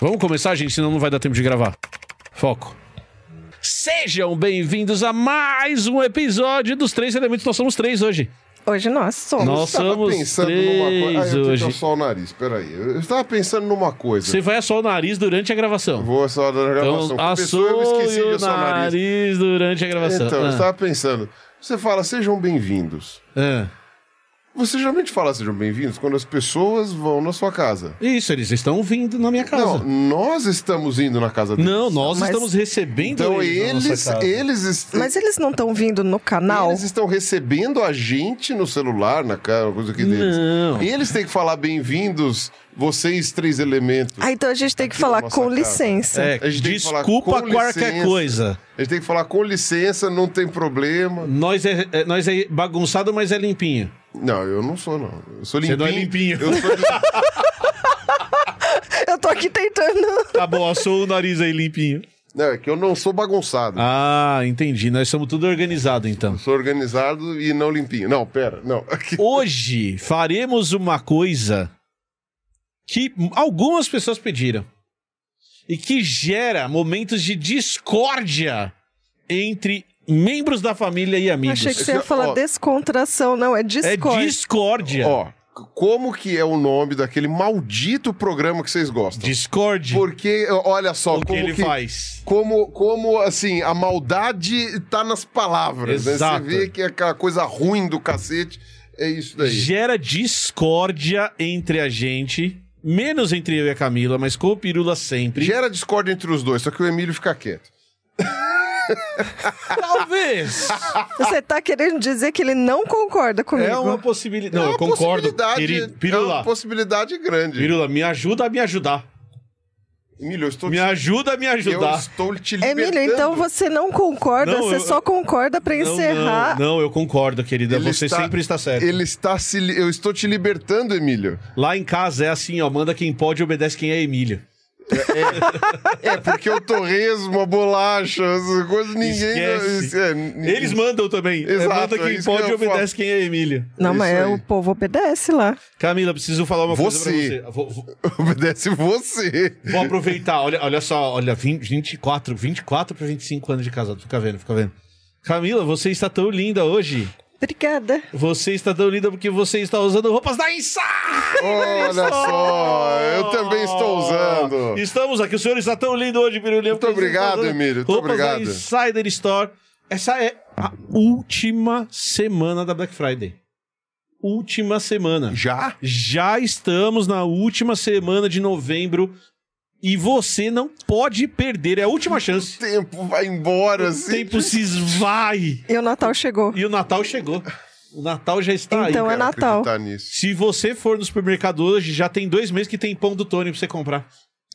Vamos começar, gente, senão não vai dar tempo de gravar. Foco. Sejam bem-vindos a mais um episódio dos Três Elementos. Nós somos três hoje. Hoje nós somos. Nós Eu tava somos pensando numa coisa. Ah, três eu hoje. só o nariz, peraí. Eu estava pensando numa coisa. Você vai assar o nariz durante a gravação. Vou só da gravação. Então, Começou, eu assou esqueci de o assar o nariz. nariz durante a gravação. Então, eu Ah. estava pensando. Você fala, sejam bem-vindos. Ah. Você geralmente fala sejam bem-vindos quando as pessoas vão na sua casa. Isso, eles estão vindo na minha casa. Não, Não, nós estamos indo na casa deles. nós Mas- estamos recebendo Então eles, eles, eles, est- Mas eles não estão vindo no canal? eles estão recebendo a gente no celular, na cara, coisa aqui deles. Não. Eles têm que falar bem-vindos, vocês três elementos. Ah, então a gente tem que Aqui na falar nossa com casa. licença. É, A gente tem que falar desculpa com qualquer licença. coisa. A gente tem que falar com licença, não tem problema. Nós é, é- nós é bagunçado, mas é limpinho. Não, eu não sou, não. Eu sou Você limpinho. não é limpinho. Eu sou Eu tô aqui tentando. Tá bom, assou o nariz aí limpinho. Não, é que eu não sou bagunçado. Ah, entendi. Nós somos tudo organizado, então. Eu sou organizado e não limpinho. Não, pera, não. Hoje faremos uma coisa que algumas pessoas pediram e que gera momentos de discórdia entre membros da família e amigos. Achei que você ia Esse- falar ó. descontração, não, é É discord. discórdia. Ó, como que é o nome daquele maldito programa que vocês gostam? Discord. Porque, olha só, o que como ele que... faz? Como, como, assim, a maldade tá nas palavras, né? Exato. Você vê que é aquela coisa ruim do cacete, é isso daí. Gera discórdia entre a gente, menos entre eu e a Camila, mas com o Pirula sempre. Gera discórdia entre os dois, só que o Emílio fica quieto. Talvez. Você tá querendo dizer que ele não concorda comigo? é uma possibilidade. Não, é eu uma concordo. possibilidade- Querido, É Pirula, uma possibilidade grande. Pirula, me ajuda a me ajudar. Emílio, eu estou Me te... ajuda a me Eu ajudar. estou te libertando. Emílio, então você não concorda, Não, você eu- só concorda pra Não, encerrar. Não, não, eu concordo, querida. Ele Você está- sempre está certo. Ele está se... Eu estou te libertando, Emílio. Lá em casa é assim, ó. Manda quem pode e obedece quem é Emílio. É, porque o torresmo, a bolacha, essas coisas, ninguém... É, n- Eles mandam também. É, Exato, manda é quem que pode e eu falo. obedece quem é Emílio. Não, mas Isso é, aí. o povo obedece lá. Camila, preciso falar uma coisa Você. pra você. Vou, vou- Obedece você. vou aproveitar. Olha, olha só, olha, 20, 24, 24 para 25 anos de casado. Fica vendo, fica vendo. Camila, você está tão linda hoje. Obrigada. Você está tão linda porque você está usando roupas da Inside! Olha só, eu também estou usando. Estamos aqui, o senhor está tão lindo hoje, Pirulinha. Muito obrigado, Emílio, muito Roupas da obrigado. Insider Store. Essa é a última semana da Black Friday. Última semana. Já? Já estamos na última semana de novembro e você não pode perder. É a última chance. O tempo vai embora, O assim. tempo se esvai. E o Natal chegou. E o Natal chegou. O Natal já está Então aí. é Quero Natal. Se você for no supermercado hoje, já tem dois meses que tem pão do Tony pra você comprar.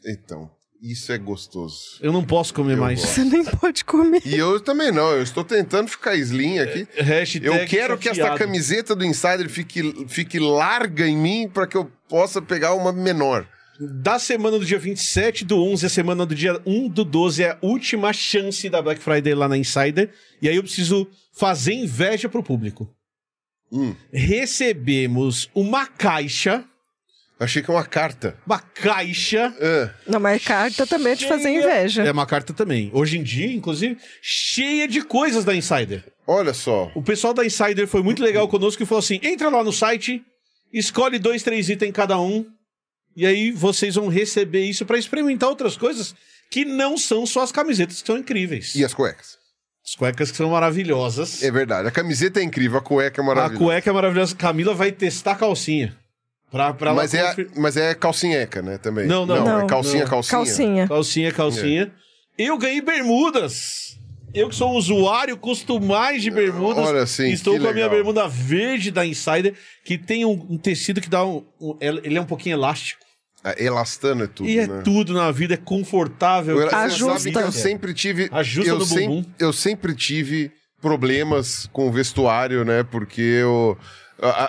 Então, isso é gostoso. Eu não posso comer Eu mais. gosto. Você nem pode comer. E eu também não, eu estou tentando ficar slim aqui. Hashtag Eu quero que esta chateado. camiseta do Insider fique, fique larga em mim para que eu possa pegar uma menor. Da semana do dia 27 do 11 a semana do dia 1 do 12 é a última chance da Black Friday lá na Insider. E aí eu preciso fazer inveja pro público. Hum, Recebemos uma caixa, achei que é uma carta. uma caixa. Ah, Não, mas carta também é de fazer inveja. É uma carta também. Hoje em dia, inclusive, cheia de coisas da Insider. olha só. O pessoal da Insider foi muito legal conosco e falou assim: entra lá no site, escolhe dois, três itens cada um, e aí vocês vão receber isso pra experimentar outras coisas que não são só as camisetas que são incríveis. E as cuecas? As cuecas que são maravilhosas. É verdade, a camiseta é incrível, a cueca é a maravilhosa. cueca é maravilhosa. Camila vai testar a calcinha. Pra, pra Mas é, mas é calcinheca, né, também? Não, não, é não. calcinha, Não. calcinha. Calcinha. Calcinha, calcinha. Eu ganhei bermudas. Eu que sou um usuário, custo mais de bermudas. Olha, sim, Estou com a minha legal. bermuda verde da Insider, que tem um, um tecido que dá um, um- Ele é um pouquinho elástico. É, Elastano é tudo, e é né? tudo na vida, é confortável. Eu, Ajusta. sabe que eu sempre tive. Ajusta eu, no bumbum. eu sempre tive problemas com vestuário, né? Porque eu.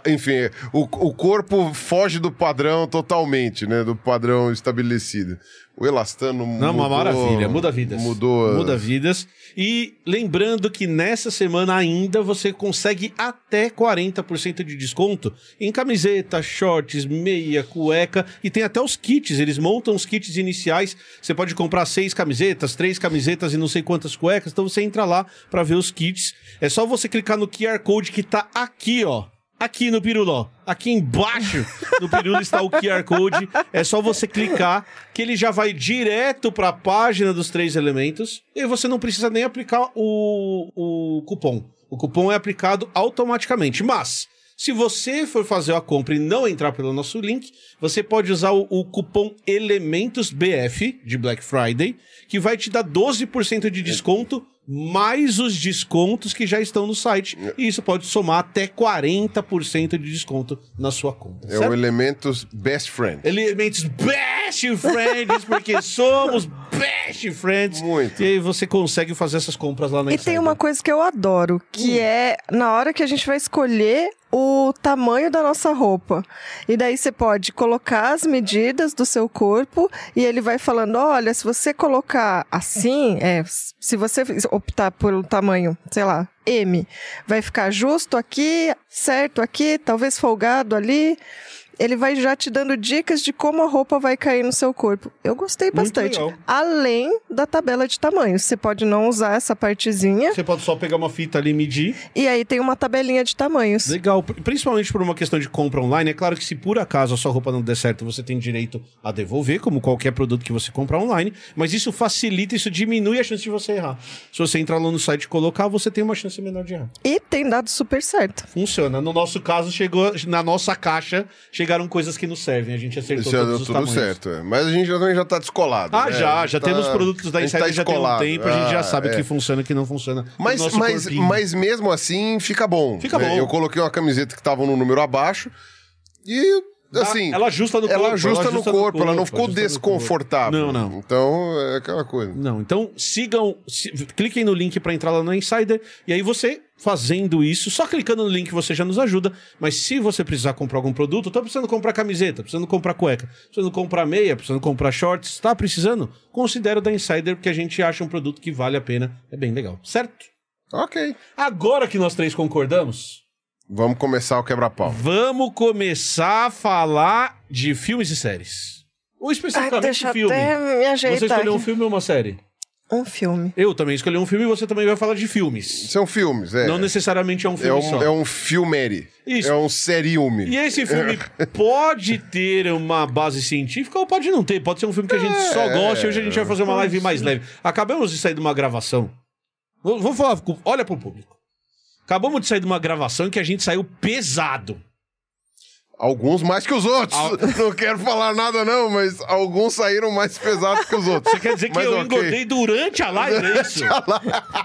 Enfim, o, o corpo foge do padrão totalmente, né? Do padrão estabelecido. O elastano Não, mudou, uma maravilha, muda vidas. Mudou. Muda vidas. E lembrando que nessa semana ainda você consegue até 40% de desconto em camiseta, shorts, meia, cueca e tem até os kits. Eles montam os kits iniciais. Você pode comprar seis camisetas, três camisetas e não sei quantas cuecas. Então você entra lá para ver os kits. É só você clicar no QR Code que tá aqui, ó. Aqui no Piruló. Aqui embaixo do Pirulo está o QR Code. É só você clicar que ele já vai direto para a página dos três elementos e você não precisa nem aplicar o, o cupom. O cupom é aplicado automaticamente. Mas, se você for fazer a compra e não entrar pelo nosso link, você pode usar o, o cupom ElementosBF de Black Friday, que vai te dar 12% de desconto mais os descontos que já estão no site. E isso pode somar até 40% de desconto na sua conta. É o certo? Elementos Best Friend. Elementos best friends, porque somos best friends. Muito. E aí você consegue fazer essas compras lá na E tem Insider. uma coisa que eu adoro, que é na hora que a gente vai escolher o tamanho da nossa roupa. E daí você pode colocar as medidas do seu corpo e ele vai falando: olha, se você colocar assim, é, se você optar pelo tamanho, sei lá, M, vai ficar justo aqui, certo aqui, talvez folgado ali. Ele vai já te dando dicas de como a roupa vai cair no seu corpo. Eu gostei bastante. Além da tabela de tamanhos. Você pode não usar essa partezinha. Você pode só pegar uma fita ali e medir. E aí tem uma tabelinha de tamanhos. Legal, Pri- principalmente por uma questão de compra online. É claro que se por acaso a sua roupa não der certo, você tem direito a devolver, como qualquer produto que você compra online. Mas isso facilita, isso diminui a chance de você errar. Se você entrar lá no site e colocar, você tem uma chance menor de errar. E tem dado super certo. Funciona. No nosso caso, chegou na nossa caixa, chegaram coisas que nos servem. A gente acertou já todos os tudo tamanhos. certo. é. Mas a gente já, também já tá descolado. Ah, né? já, já gente temos tá- produtos da Insider tá já tem um tempo, a gente já Ah, sabe o é. que funciona e o que não funciona. Mas, mas, corpinho. mas mesmo assim, fica bom. Fica né? bom. Eu coloquei uma camiseta que tava no número abaixo e, assim... ela ajusta no corpo. ela ajusta no corpo, ela não ficou ajusta no desconfortável. corpo. Não, não. Então, é aquela coisa. Não, então sigam, si- cliquem no link para entrar lá no Insider e aí você fazendo isso, só clicando no link você já nos ajuda, mas se você precisar comprar algum produto, tá precisando comprar camiseta, precisando comprar cueca, precisando comprar meia, precisando comprar shorts, tá precisando? Considere o da Insider porque a gente acha um produto que vale a pena, é bem legal, certo? Ok. Agora que nós três concordamos, Vamos começar o quebra-pau. vamos começar a falar de filmes e séries. Ou Ah, especificamente deixa filme. até me Você ajeitar escolheu um filme ou uma série? Um filme. Eu também escolhi um filme e você também vai falar de filmes. São filmes, é. Não necessariamente é um é filme um, só. é um filmere. Isso. É um seriume. E esse filme pode ter uma base científica ou pode não ter. Pode ser um filme que a gente só É. gosta e hoje a gente vai fazer uma live mais leve. Acabamos de sair de uma gravação. Vou vou falar, olha pro público. Acabamos de sair de uma gravação em que a gente saiu pesado. Alguns mais que os outros. Al- Não quero falar nada, não, mas alguns saíram mais pesados que os outros. Você quer dizer que Mas eu ok. engordei durante a live, é isso?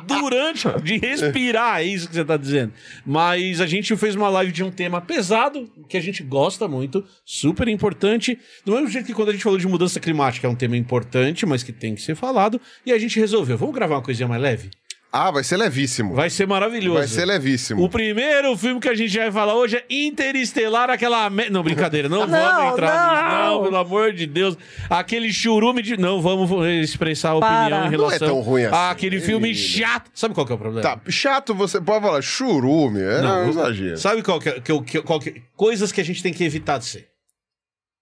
durante, de respirar, é isso que você tá dizendo. Mas a gente fez uma live de um tema pesado, que a gente gosta muito, super importante. Do mesmo jeito que quando a gente falou de mudança climática, é um tema importante, mas que tem que ser falado. E a gente resolveu, vamos gravar uma coisinha mais leve? Ah, vai ser levíssimo. Vai ser maravilhoso. Vai ser levíssimo. O primeiro filme que a gente vai falar hoje é Interestelar, aquela. me- Não, brincadeira, não, vamos Não, entrar nisso. não. Não, pelo amor de Deus. Aquele churume de. Não, vamos expressar a opinião Para. em Não relação. é tão ruim assim. Ah, aquele filme chato. Sabe qual que é o problema? Tá, chato você pode falar churume, é Não, um exagero. Sabe qual que, é- que, qual que Coisas que a gente tem que evitar de ser.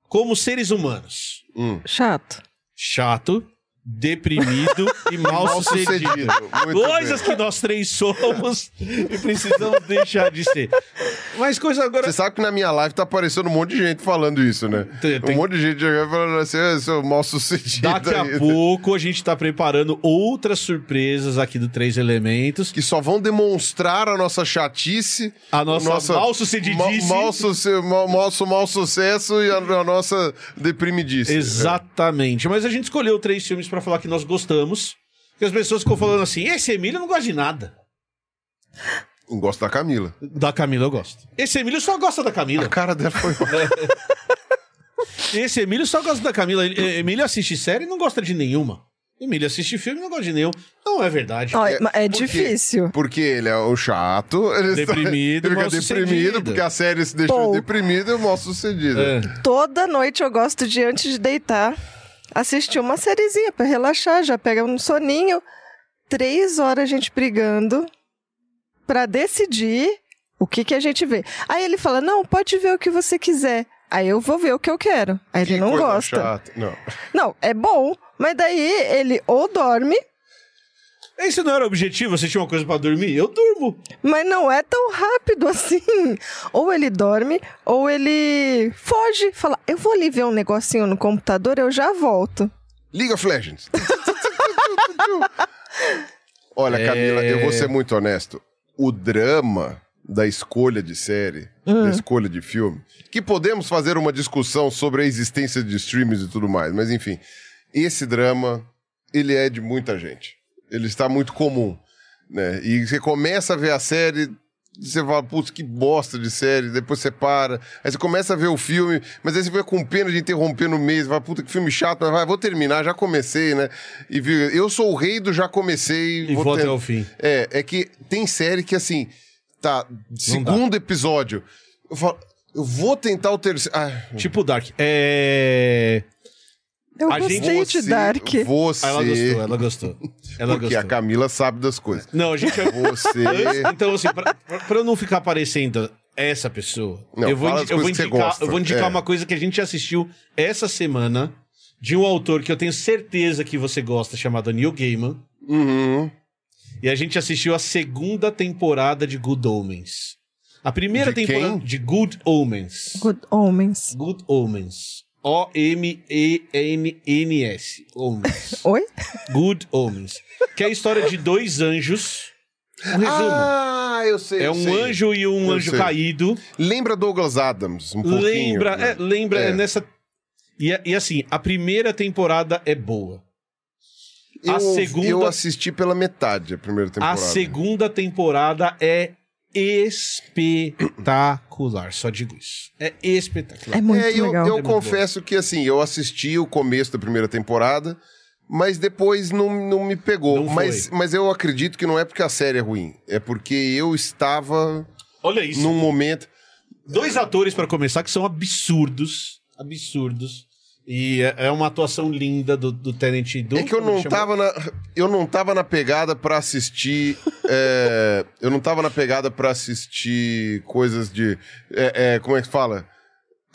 Como seres humanos. Hum. Chato. Chato, deprimido e mal, Mal sucedido. Coisas bem. que nós três somos e precisamos deixar de ser. Mas coisa agora. Você sabe que na minha live tá aparecendo um monte de gente falando isso, né? Tem- tem- Um monte de gente falando assim, "Ah, seu mal sucedido. Daqui a aí." pouco a gente tá preparando outras surpresas aqui do Três Elementos. Que só vão demonstrar a nossa chatice. A nossa o mal-sucedidice. ma- Mal, suce- mal, nosso mau sucesso e a, a nossa deprimidice. Exatamente. Mas a gente escolheu três filmes pra falar que nós gostamos. Porque as pessoas ficam falando assim: esse Emílio não gosta de nada. Não gosto da Camila. Da Camila eu gosto. Esse Emílio só gosta da Camila. A cara dela foi. Esse Emílio só gosta da Camila. E- Emílio assiste série e não gosta de nenhuma. Emílio assiste filme e não gosta de nenhum. Não é verdade. Ó, é, é Por quê? difícil. Porque ele é o chato. Ele está- Deprimido, Ele fica mal deprimido, sucedido. porque a série se deixou deprimido e mal sucedido. É. Toda noite eu gosto de, antes de deitar, assistir uma sériezinha pra relaxar. Já pega um soninho. Três horas a gente brigando pra decidir o que, que a gente vê. Aí ele fala: Não, pode ver o que você quiser. Aí eu vou ver o que eu quero. Aí Que ele não gosta. chata. Não. Não, é bom, mas daí ele ou dorme, Esse não era o objetivo, assistir uma coisa pra dormir? Eu durmo. mas não é tão rápido assim. Ou ele dorme, ou ele foge. Fala: Eu vou ali ver um negocinho no computador, eu já volto. League of Legends. Olha, É. Camila, eu vou ser muito honesto. O drama da escolha de série, da escolha de filme, que podemos fazer uma discussão sobre a existência de streams e tudo mais, mas enfim, esse drama, ele é de muita gente. Ele está muito comum, né? E você começa a ver a série, você fala, putz, que bosta de série, depois você para, aí você começa a ver o filme, mas aí você fica com pena de interromper no mês, vai, puta, que filme chato, mas vai, vou terminar, já comecei, né? E eu sou o rei do já comecei. E vou ter- até o fim. É, é que tem série que assim, tá, segundo episódio, eu falo, eu vou tentar o terceiro. Ah, Tipo Dark. É. Eu A gente- gostei de você- Dark. Você, Ela gostou, ela gostou. Ela porque gostou. a Camila sabe das coisas. Não, a gente. Você. Então, assim, pra, pra- eu não ficar parecendo essa pessoa, Não, eu vou, eu vou indicar, eu vou indicar É. uma coisa que a gente assistiu essa semana de um autor que eu tenho certeza que você gosta, chamado Neil Gaiman. Uhum. E a gente assistiu a segunda temporada de Good Omens. A primeira De temporada quem? de Good Omens. Good Omens. Good Omens. O-M-E-N-N-S. Omens. Oi? Good Omens. Que é a história de dois anjos. Um resumo. Ah, eu sei. é eu um sei. anjo e um Eu anjo sei. caído. Lembra Douglas Adams, um pouquinho. Lembra, né? é, lembra É. é nessa. E, e assim, a primeira temporada é boa. Eu, a segunda- eu assisti pela metade a primeira temporada. A segunda temporada é espetacular. Só digo isso. É espetacular. É muito é, eu, legal. eu É confesso que assim, eu assisti o começo da primeira temporada, mas depois não, não me pegou. Não foi. mas, mas eu acredito que não é porque a série é ruim, é porque eu estava Olha isso. num momento. Dois atores pra começar que são absurdos. Absurdos. E é, é uma atuação linda do, do Tenant e do. É que eu não chama? tava na, eu não tava na pegada pra assistir. é, eu não tava na pegada pra assistir coisas de. é, é, como é que fala?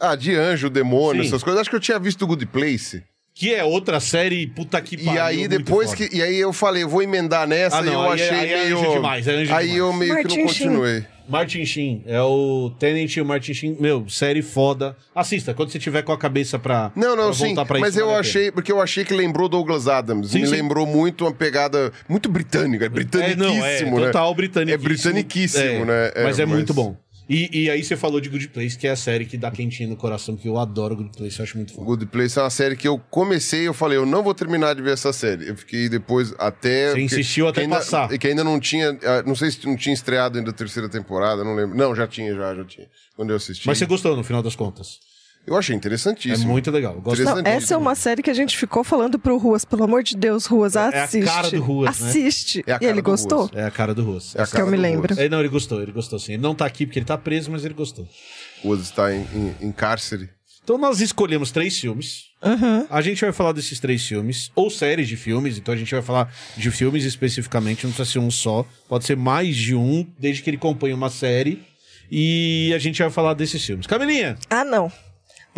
Ah, de anjo, demônio, Sim. essas coisas. Acho que eu tinha visto Good Place. Que é outra série, puta que pariu. E aí depois que. E aí eu falei, eu vou emendar nessa Ah, não, e eu aí é- achei aí é meio. anjo demais, é anjo aí demais. eu meio que Martin não Sheen. continuei. Martin Sheen. É o Tenant e o Martin Sheen. Meu, série foda. Assista, quando você tiver com a cabeça pra. Não, não, pra sim. voltar pra Mas isso, eu a pena. achei, porque eu achei que lembrou Douglas Adams. Sim, Me sim. lembrou muito uma pegada muito britânica. É É, britaniquíssimo, não, é né? total britaniquíssimo. É britaniquíssimo, né? É, mas é mas- muito bom. E, e aí você falou de Good Place, que é a série que dá quentinho no coração, que eu adoro Good Place, eu acho muito foda. Good Place é uma série que eu comecei eu falei, eu não vou terminar de ver essa série. Eu fiquei depois até... Você insistiu até que ainda, passar. Que ainda não tinha... ah, Não sei se não tinha estreado ainda a terceira temporada, não lembro. Não, já tinha, já, já tinha. Quando eu assisti. Mas você gostou no final das contas. Eu achei É interessantíssimo. muito legal. Não, essa é uma série que a gente ficou falando pro Ruas, pelo amor de Deus, Ruas, É a assiste. cara do Ruas, né? Assiste. É a e cara ele do gostou? Ruas. É a cara do Russo. É a que cara eu me lembro. Ruas. É, não, ele gostou, ele gostou sim. Ele não tá aqui porque ele tá preso, mas ele gostou. Ruas está em, em- em cárcere. Então nós escolhemos três filmes. A gente vai falar desses três filmes, ou séries de filmes, então a gente vai falar de filmes especificamente, não precisa ser um só, pode ser mais de um, desde que ele acompanhe uma série. E a gente vai falar desses filmes. Camilinha, Ah, não.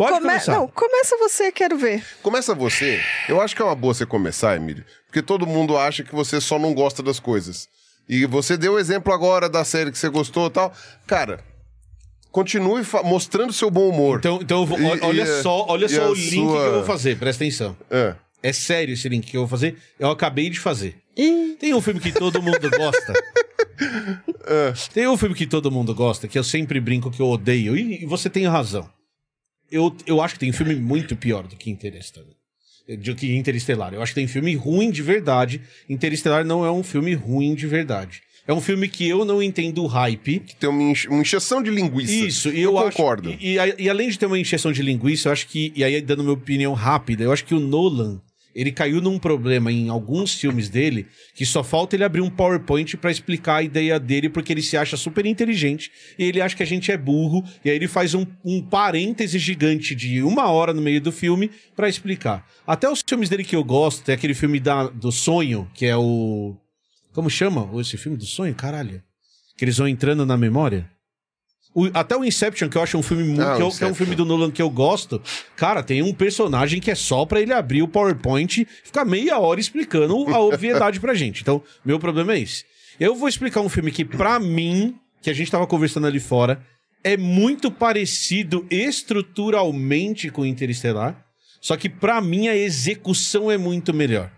Pode Come- começar. Não, começa você, quero ver. Começa você. Eu acho que é uma boa você começar, Emílio. Porque todo mundo acha que você só não gosta das coisas. E você deu o exemplo agora da série que você gostou e tal. Cara, continue mostrando seu bom humor. Então, então vou- E- olha e- só, olha só o link sua- que eu vou fazer, presta atenção. É. É sério esse link que eu vou fazer? Eu acabei de fazer. Tem um filme que todo mundo gosta. É. Tem um filme que todo mundo gosta, que eu sempre brinco que eu odeio, e, e você tem razão. Eu, eu acho que tem um filme muito pior do que Interestelar. do que Interestelar. Eu acho que tem filme ruim de verdade. Interestelar não é um filme ruim de verdade. É um filme que eu não entendo o hype. Tem uma, enche- uma encheção de linguiça. Isso, e eu, acho- concordo. e, e- e além de ter uma encheção de linguiça, eu acho que. E aí, dando minha opinião rápida, eu acho que o Nolan. Ele caiu num problema em alguns filmes dele que só falta ele abrir um PowerPoint pra explicar a ideia dele, porque ele se acha super inteligente e ele acha que a gente é burro, e aí ele faz um, um parêntese gigante de uma hora no meio do filme pra explicar. Até os filmes dele que eu gosto, tem aquele filme da, do sonho, que é o. Como chama esse filme do sonho? Caralho. Que eles vão entrando na memória. O- até o Inception, que eu acho um filme muito. Ah, que, é, que é um filme do Nolan que eu gosto. Cara, tem um personagem que é só pra ele abrir o PowerPoint e ficar meia hora explicando a obviedade pra gente. Então, meu problema é esse. Eu vou explicar um filme que, pra mim, que a gente tava conversando ali fora, é muito parecido estruturalmente com Interestelar. Só que, pra mim, a execução é muito melhor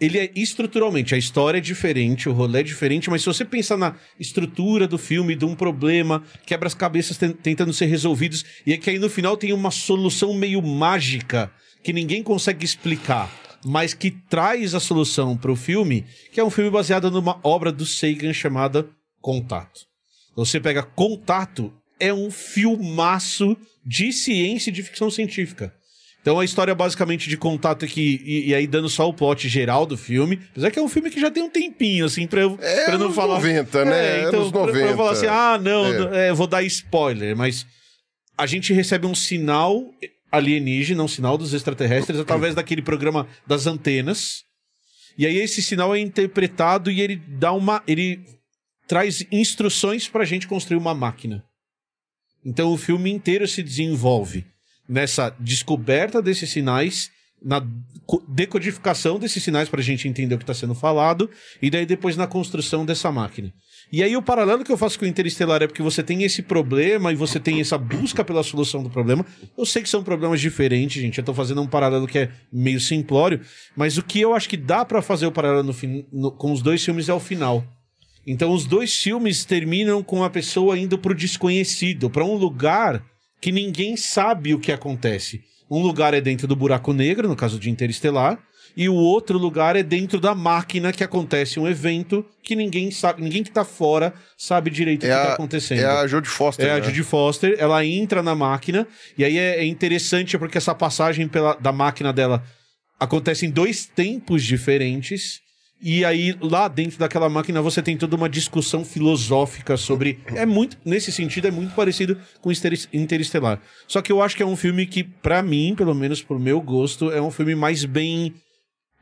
ele é estruturalmente, a história é diferente, o rolê é diferente, mas se você pensar na estrutura do filme, de um problema, quebra-cabeças ten- tentando ser resolvidos, e é que aí no final tem uma solução meio mágica que ninguém consegue explicar, mas que traz a solução pro filme, que é um filme baseado numa obra do Sagan chamada Contato. Você pega Contato, é um filmaço de ciência e de ficção científica. Então a história basicamente de contato é que. E, e aí dando só o plot geral do filme. Apesar que é um filme que já tem um tempinho, assim, pra eu, É pra eu não anos falar. 90, né? É, então, Anos pra- Pra, eu 90. falar assim, ah, não, É. é, eu vou dar spoiler, mas a gente recebe um sinal alienígena, um sinal dos extraterrestres, através daquele programa das antenas. E aí esse sinal é interpretado e ele dá uma. ele traz instruções pra gente construir uma máquina. Então o filme inteiro se desenvolve nessa descoberta desses sinais, na co- decodificação desses sinais pra gente entender o que tá sendo falado, e daí depois na construção dessa máquina. E aí o paralelo que eu faço com o Interestelar é porque você tem esse problema e você tem essa busca pela solução do problema. Eu sei que são problemas diferentes, gente. Eu tô fazendo um paralelo que é meio simplório, mas o que eu acho que dá pra fazer o paralelo no fin- no- com os dois filmes é o final. Então os dois filmes terminam com a pessoa indo pro desconhecido, pra um lugar que ninguém sabe o que acontece. Um lugar é dentro do buraco negro, no caso de Interestelar, e o outro lugar é dentro da máquina que acontece um evento que ninguém sabe, ninguém que tá fora sabe direito o É que tá a, acontecendo. é a Jodie Foster. É a né? Judy Foster, ela entra na máquina, e aí é, é interessante porque essa passagem pela, da máquina dela acontece em dois tempos diferentes. E aí, lá dentro daquela máquina, você tem toda uma discussão filosófica sobre. É muito. Nesse sentido, é muito parecido com Inter- Interestelar. Só que eu acho que é um filme que, pra mim, pelo menos pro meu gosto, é um filme mais bem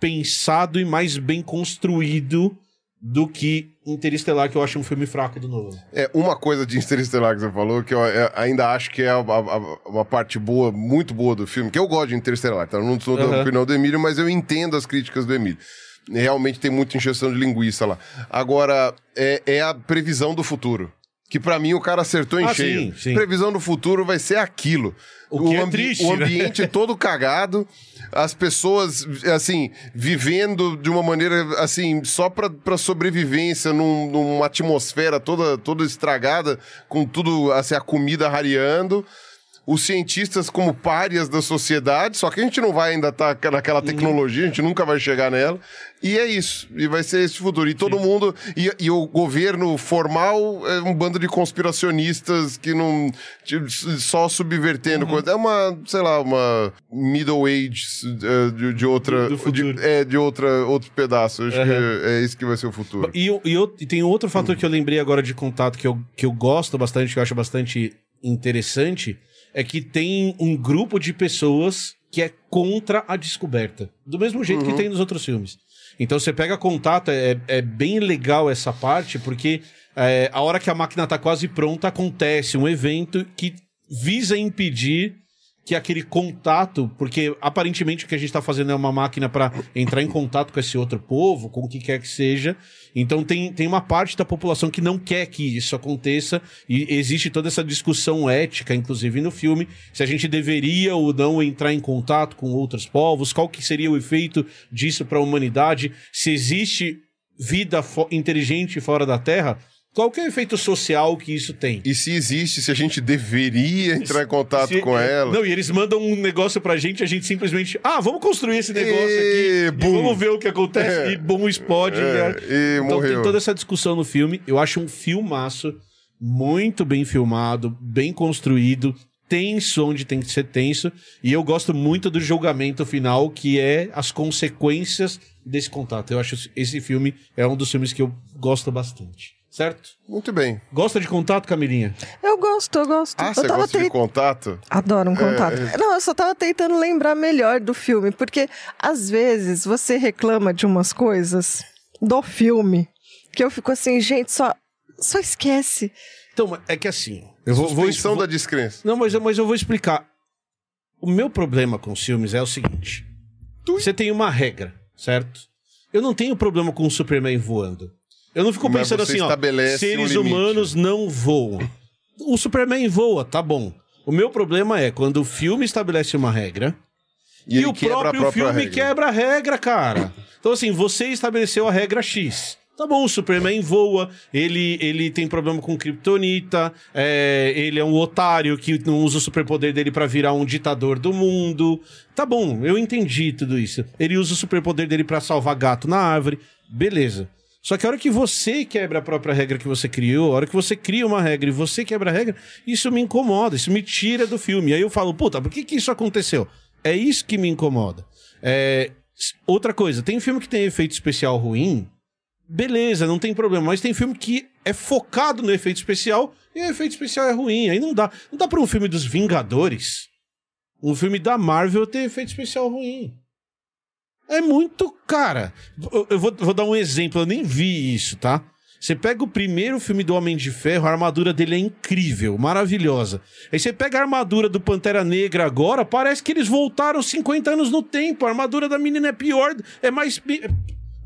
pensado e mais bem construído do que Interestelar, que eu acho um filme fraco do Nolan. É, uma coisa de Interestelar que você falou, que eu é, ainda acho que é a- a- uma parte boa, muito boa do filme, que eu gosto de Interestelar, tá? Eu não sou do Aham. opinião do Emílio, mas eu entendo as críticas do Emílio. Realmente tem muita injeção de linguiça lá. Agora, é, é a previsão do futuro. Que pra mim o cara acertou em Ah, cheio. sim, sim. Previsão do futuro vai ser aquilo. O que é triste, o né? ambiente todo cagado, as pessoas, assim, vivendo de uma maneira, assim, só pra, pra sobrevivência, num- numa atmosfera toda, toda estragada, com tudo, assim, a comida rareando. Os cientistas como párias da sociedade, só que a gente não vai ainda estar naquela tecnologia, a gente nunca vai chegar nela. E é isso. E vai ser esse futuro. E todo mundo. E, e o governo formal é um bando de conspiracionistas que não. tipo, só subvertendo Uhum. coisa. É uma, sei lá, uma middle age eh, de, de outra. Do- do futuro. de- é, de outra, outro pedaço. Acho Uhum. que é isso que vai ser o futuro. E, e o- e tem outro fator que eu lembrei agora de contato que eu, que eu gosto bastante, que eu acho bastante interessante, é que tem um grupo de pessoas que é contra a descoberta. Do mesmo jeito que tem nos outros filmes. Então você pega contato, é, é bem legal essa parte, porque é, a hora que a máquina tá quase pronta, acontece um evento que visa impedir que aquele contato, porque aparentemente o que a gente está fazendo é uma máquina para entrar em contato com esse outro povo, com o que quer que seja. Então tem, tem uma parte da população que não quer que isso aconteça e existe toda essa discussão ética, inclusive no filme, se a gente deveria ou não entrar em contato com outros povos, qual que seria o efeito disso para a humanidade, se existe vida fo- inteligente fora da Terra. Qual que é o efeito social que isso tem? E se existe, se a gente deveria entrar em contato Se- com ela. Não, e eles mandam um negócio pra gente, a gente simplesmente. Ah, vamos construir esse negócio E aqui. E vamos ver o que acontece. É. E bom, explode. É, né? e então morreu. tem toda essa discussão no filme. Eu acho um filmaço muito bem filmado, bem construído, tenso onde tem que ser tenso. E eu gosto muito do julgamento final, que é as consequências desse contato. Eu acho esse filme é um dos filmes que eu gosto bastante. Certo? Muito bem. Gosta de contato, Camilinha? Eu gosto, eu gosto. Ah, eu você tava gosta de tent- contato? Adoro um contato. é. Não, eu só tava tentando lembrar melhor do filme, porque às vezes você reclama de umas coisas do filme que eu fico assim, gente, só, só esquece. Então, é que assim. Eu vou, vou, Suspensão vou- da descrença. Não, mas, eu- mas eu vou explicar. O meu problema com os filmes é o seguinte: você tem uma regra, certo? Eu não tenho problema com o Superman voando. Eu não fico pensando assim, ó, seres um humanos não voam. O Superman voa, tá bom. O meu problema é quando o filme estabelece uma regra E, e, o próprio filme regra. quebra a regra, cara. Então, assim, você estabeleceu a regra X. Tá bom, o Superman voa, ele, ele tem problema com Kryptonita, é, ele é um otário que não usa o superpoder dele pra virar um ditador do mundo. Tá bom, eu entendi tudo isso. Ele usa o superpoder dele pra salvar gato na árvore. Beleza. Só que a hora que você quebra a própria regra que você criou, a hora que você cria uma regra e você quebra a regra, isso me incomoda, isso me tira do filme. Aí eu falo, puta, por que, que isso aconteceu? É isso que me incomoda. É, Outra coisa, tem filme que tem efeito especial ruim, beleza, não tem problema. Mas tem filme que é focado no efeito especial e o efeito especial é ruim. Aí não dá. Não dá pra um filme dos Vingadores, um filme da Marvel ter efeito especial ruim. É muito. Cara, eu- vou, vou dar um exemplo, eu nem vi isso, tá? Você pega o primeiro filme do Homem de Ferro, a armadura dele é incrível, maravilhosa. Aí você pega a armadura do Pantera Negra agora, parece que eles voltaram 50 anos no tempo. A armadura da menina é pior, é mais.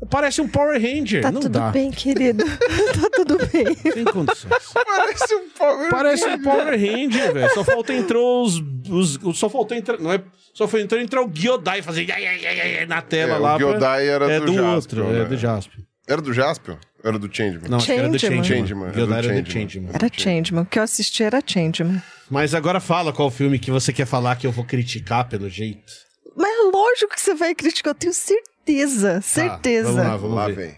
Parece um Power Ranger. Tá não tudo dá. bem, querido. tá tudo bem. Sem condições. Parece um Power Parece um Power Ranger, velho. Só falta entrar os, os. Só faltou entrar. Não é. Só foi entrar, entrar o Giodai fazer ai, ai, ai, ai, na tela É, lá. o Giodai era é do do, Jaspion, outro, né? é do Jaspion. Era do Jaspion? Era do Changeman? Não, que era do Changeman. Changeman. Changeman, era Giodai do era do Changeman. Changeman. Era Changeman. O que eu assisti era Changeman. Mas agora fala qual filme que você quer falar que eu vou criticar pelo jeito. Mas lógico que você vai criticar, eu tenho certeza. Tá, Certeza. vamos lá, vamos Lá ver. vem.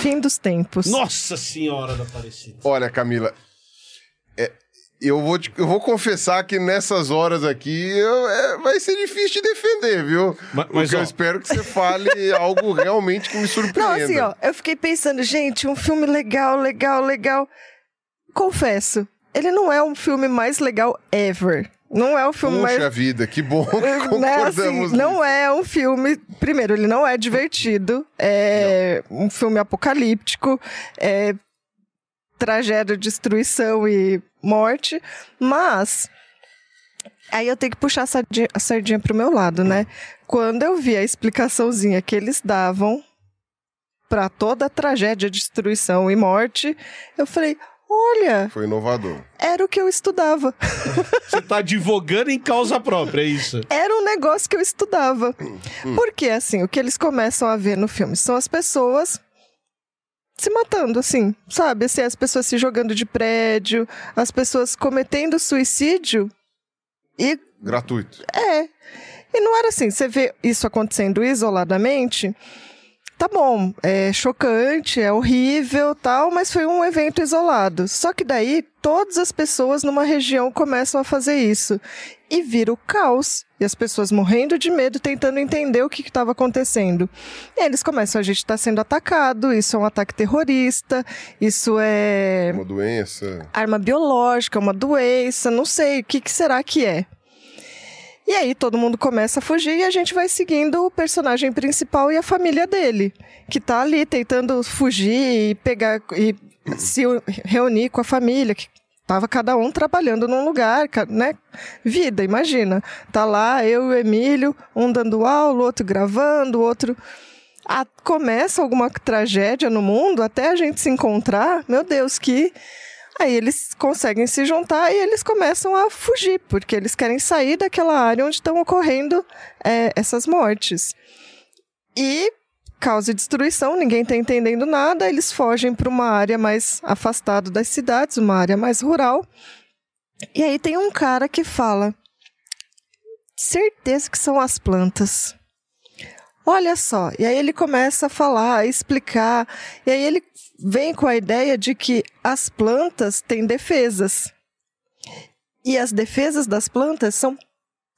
Fim dos tempos. Nossa Senhora da Aparecida. Olha, Camila, é, eu, vou te- eu vou confessar que nessas horas aqui eu- é, vai ser difícil de defender, viu? Ma- mas, ó. eu espero que você fale algo realmente que me surpreenda. Não, assim, ó, eu fiquei pensando, gente, um filme legal, legal, legal. Confesso, ele não é um filme mais legal ever. Não é o filme Puxa mais. vida, que bom que Né, concordamos assim, não é um filme. Primeiro, ele não é divertido. É um filme apocalíptico. É tragédia, destruição e morte. Mas. Aí eu tenho que puxar a sardinha, a sardinha pro meu lado, né? Quando eu vi a explicaçãozinha que eles davam para toda a tragédia, destruição e morte, eu falei: olha, Foi inovador. era o que eu estudava. Você tá advogando em causa própria, é isso? era um negócio que eu estudava. Porque, assim, o que eles começam a ver no filme são as pessoas se matando, assim, sabe? Assim, as pessoas se jogando de prédio, as pessoas cometendo suicídio. E Gratuito. é. E não era assim, você vê isso acontecendo isoladamente. Tá bom, é chocante, é horrível, tal, mas foi um evento isolado. Só que daí todas as pessoas numa região começam a fazer isso e vira o caos. E as pessoas morrendo de medo, tentando entender o que estava acontecendo. E aí eles começam, a gente está sendo atacado, isso é um ataque terrorista, isso é Uma doença. arma biológica, uma doença, não sei, o que, que será que é? E aí todo mundo começa a fugir e a gente vai seguindo o personagem principal e a família dele, que tá ali tentando fugir e pegar e se reunir com a família, que tava cada um trabalhando num lugar, né? Vida, imagina. Tá lá eu e o Emílio, um dando aula, o outro gravando, o outro a- começa alguma tragédia no mundo até a gente se encontrar, meu Deus, que aí eles conseguem se juntar e eles começam a fugir, porque eles querem sair daquela área onde estão ocorrendo é, essas mortes. E causa e destruição, ninguém está entendendo nada, eles fogem para uma área mais afastada das cidades, uma área mais rural. E aí tem um cara que fala: certeza que são as plantas. Olha só, e aí ele começa a falar, a explicar, e aí ele vem com a ideia de que as plantas têm defesas. E as defesas das plantas são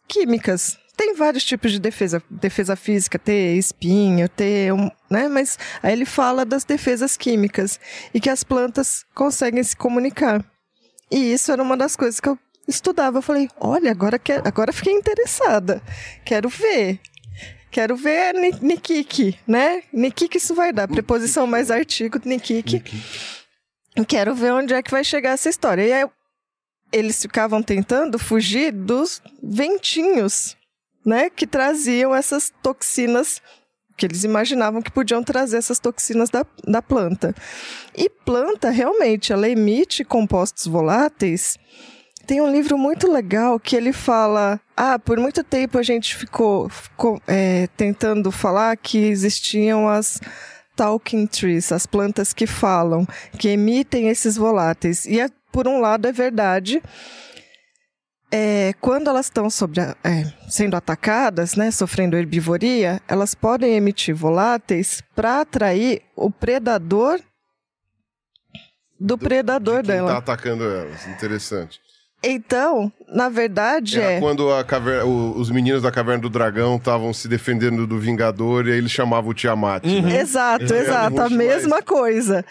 químicas. Tem vários tipos de defesa, defesa física, ter espinho, ter um, né? Mas aí ele fala das defesas químicas e que as plantas conseguem se comunicar. E isso era uma das coisas que eu estudava. Eu falei, olha, agora, quer, agora fiquei interessada. Quero ver. Quero ver Nikiki, né? Nikiki isso vai dar. Preposição mais artigo, Nikiki. Quero ver onde é que vai chegar essa história. E aí, eles ficavam tentando fugir dos ventinhos, né? Que traziam essas toxinas que eles imaginavam que podiam trazer essas toxinas da, da planta. E planta, realmente, ela emite compostos voláteis. Tem um livro muito legal que ele fala: ah, por muito tempo a gente ficou, ficou é, tentando falar que existiam as talking trees, as plantas que falam, que emitem esses voláteis. E é, por um lado é verdade, é, quando elas estão é, sendo atacadas, né, sofrendo herbivoria, elas podem emitir voláteis para atrair o predador do, do predador de dela. Está atacando elas. Interessante. Então, na verdade Era é. quando caverna, o, os meninos da Caverna do Dragão estavam se defendendo do Vingador e aí eles chamavam o Tiamat. Né? Uhum. Exato, é, exato. A mesma mais. coisa.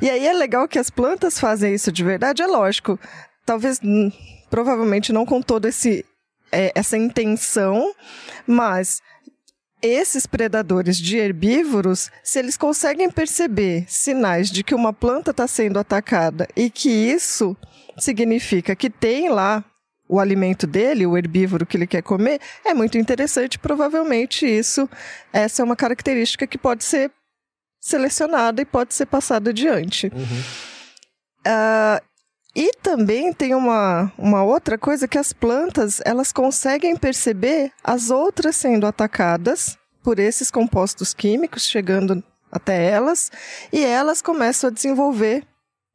E aí é legal que as plantas fazem isso de verdade, é lógico. Talvez provavelmente não com toda esse, é, essa intenção, mas esses predadores de herbívoros, se eles conseguem perceber sinais de que uma planta está sendo atacada e que isso significa que tem lá o alimento dele, o herbívoro que ele quer comer, é muito interessante. Provavelmente isso, essa é uma característica que pode ser selecionada e pode ser passada adiante. Uhum. Uh, e também tem uma, uma outra coisa que as plantas elas conseguem perceber as outras sendo atacadas por esses compostos químicos chegando até elas e elas começam a desenvolver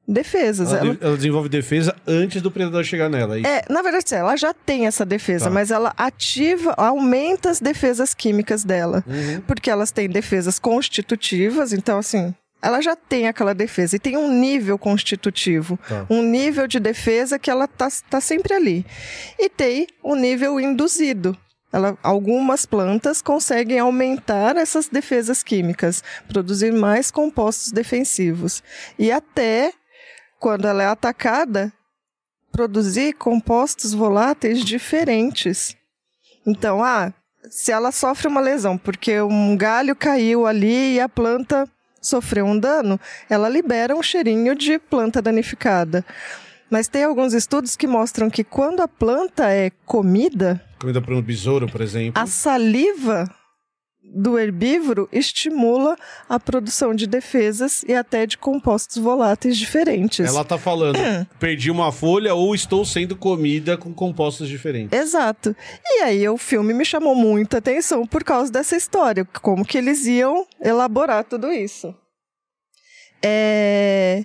defesas. Ela, ela, ela, desenvolve defesa antes do predador chegar nela. É, é na verdade, ela já tem essa defesa, tá. mas ela ativa, aumenta as defesas químicas dela. Uhum. Porque elas têm defesas constitutivas, então assim, ela já tem aquela defesa e tem um nível constitutivo, tá. um nível de defesa que ela tá, tá sempre ali. E tem um nível induzido. Ela, algumas plantas conseguem aumentar essas defesas químicas, produzir mais compostos defensivos. E até, quando ela é atacada, produzir compostos voláteis diferentes. Então, ah, se ela sofre uma lesão porque um galho caiu ali e a planta sofreu um dano, ela libera um cheirinho de planta danificada. Mas tem alguns estudos que mostram que quando a planta é comida. Comida por um besouro, por exemplo. A saliva do herbívoro estimula a produção de defesas e até de compostos voláteis diferentes. Ela está falando, perdi uma folha ou estou sendo comida com compostos diferentes. Exato. E aí o filme me chamou muita atenção por causa dessa história, como que eles iam elaborar tudo isso. É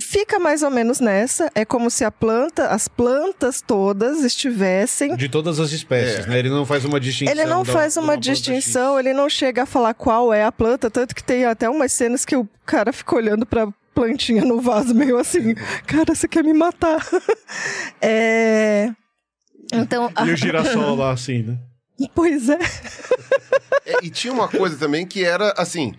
fica mais ou menos nessa. É como se a planta, as plantas todas estivessem. De todas as espécies, é. né? Ele não faz uma distinção. Ele não faz uma, uma distinção, ele não chega a falar qual é a planta, tanto que tem até umas cenas que o cara fica olhando pra plantinha no vaso, meio assim, cara, você quer me matar. é. Então. E o girassol lá, assim, né? Pois é. é. E tinha uma coisa também que era assim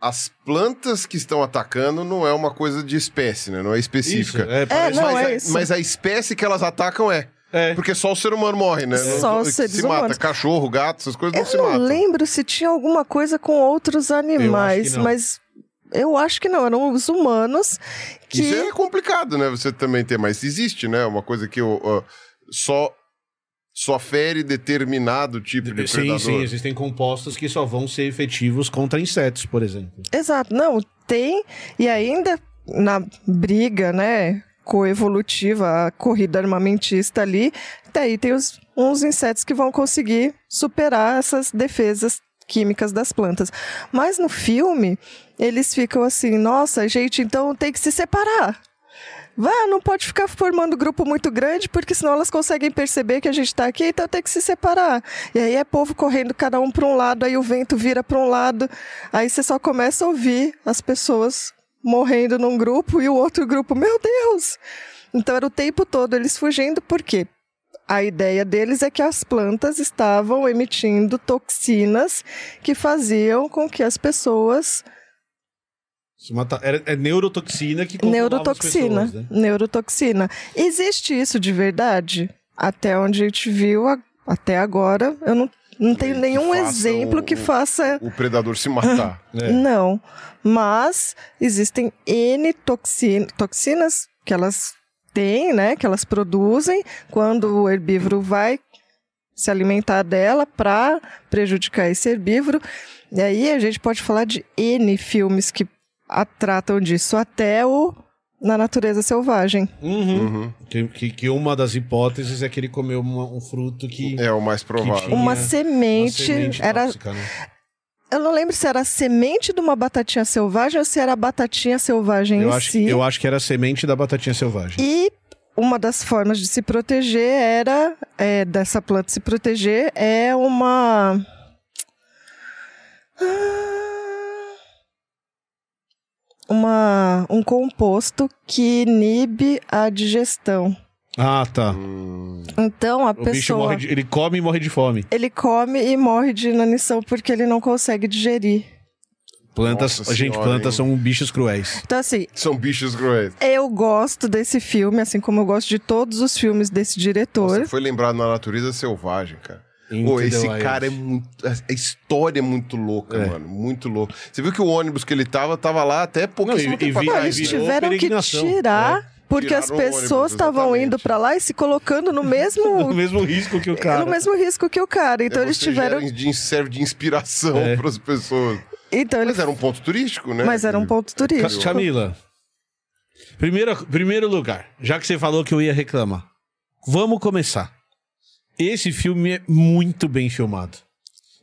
as plantas que estão atacando não é uma coisa de espécie, né? Não é específica. Isso, é, é, não, mas, é a, isso. mas a espécie que elas atacam é. É. Porque só o ser humano morre, né? Só os seres se humanos. mata. Cachorro, gato, essas coisas eu não se matam. Eu não lembro se tinha alguma coisa com outros animais, mas eu acho que não. Eram os humanos que... Isso é complicado, né? Você também ter, mas existe, né? Uma coisa que eu, uh, só só fere determinado tipo de sim, predador. Sim, sim, existem compostos que só vão ser efetivos contra insetos, por exemplo. Exato, não, tem, e ainda na briga, né, coevolutiva, a corrida armamentista ali, daí tem os, uns insetos que vão conseguir superar essas defesas químicas das plantas. Mas no filme, eles ficam assim, nossa, gente, então tem que se separar. Vá, não pode ficar formando grupo muito grande, porque senão elas conseguem perceber que a gente está aqui, então tem que se separar. E aí é povo correndo cada um para um lado, aí o vento vira para um lado, aí você só começa a ouvir as pessoas morrendo num grupo e o outro grupo, meu Deus! Então era o tempo todo eles fugindo, por quê? A ideia deles é que as plantas estavam emitindo toxinas que faziam com que as pessoas É neurotoxina que Neurotoxina. pessoas, né? Neurotoxina. Existe isso de verdade? Até onde a gente viu, a- até agora, eu não, não tenho nenhum exemplo o- que faça. O predador se matar. É. Não. Mas existem N toxin, toxinas que elas têm, né? Que elas produzem quando o herbívoro vai se alimentar dela para prejudicar esse herbívoro. E aí a gente pode falar de N filmes que a tratam disso, até o Na Natureza Selvagem. Uhum. Uhum. Que, que, que uma das hipóteses é que ele comeu uma- um fruto que. É o mais provável. tinha Uma uma semente, semente era tóxica, né? Eu não lembro se era a semente de uma batatinha selvagem ou se era a batatinha selvagem Eu em acho, si. eu acho que era a semente da batatinha selvagem. E uma das formas de se proteger era, é, dessa planta se proteger, é uma. Ah, Uma, um composto que inibe a digestão. Ah, tá. Então a O bicho pessoa. morre de, ele come e morre de fome. Ele come e morre de inanição porque ele não consegue digerir. Plantas, Nossa gente, senhora, plantas hein? são bichos cruéis. Então, assim, são bichos cruéis. eu gosto desse filme, assim como eu gosto de todos os filmes desse diretor. Nossa, foi lembrado na natureza selvagem, cara. Pô, esse cara é muito. A história é muito louca, É. mano. Muito louco. Você viu que o ônibus que ele tava, tava lá até pouquíssimo Não, e- tempo e atrás. eles né? tiveram que peregrinação. tirar, porque as pessoas estavam indo pra lá e se colocando no No mesmo, mesmo risco que o cara. no mesmo risco que o cara. Então É, eles tiveram, de, serve de inspiração É. para as pessoas. então ele, Mas era um ponto turístico, né? mas era um ponto turístico. Camila, primeiro, primeiro lugar, já que você falou que eu ia reclamar, vamos começar. Esse filme é muito bem filmado.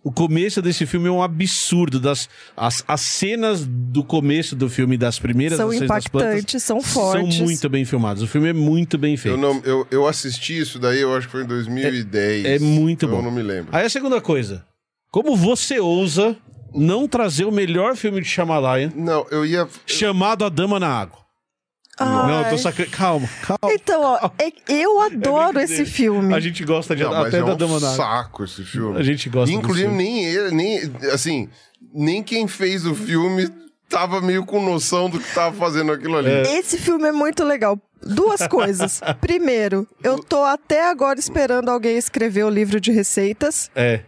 O começo desse filme é um absurdo. Das, as, as cenas do começo do filme, das primeiras São cenas das plantas, impactantes, são fortes. São muito bem filmados. O filme é muito bem feito. Eu, não, eu, eu assisti isso daí, eu acho que foi em 2010. É- é muito Eu bom. não me lembro. Aí a segunda coisa. Como você ousa não trazer o melhor filme de Shyamalan Não, eu ia. chamado A Dama na Água? Ai. Não, eu tô sacando. Calma, calma. Então, ó, é- eu adoro brincadeira. esse filme. A gente gosta de Não, mas até é da um Dama saco esse filme. A gente gosta Inclusive, nem ele, nem. Assim, nem quem fez o filme tava meio com noção do que tava fazendo aquilo ali. Esse filme é muito legal. Duas coisas. Primeiro, eu tô até agora esperando alguém escrever o livro de receitas. É.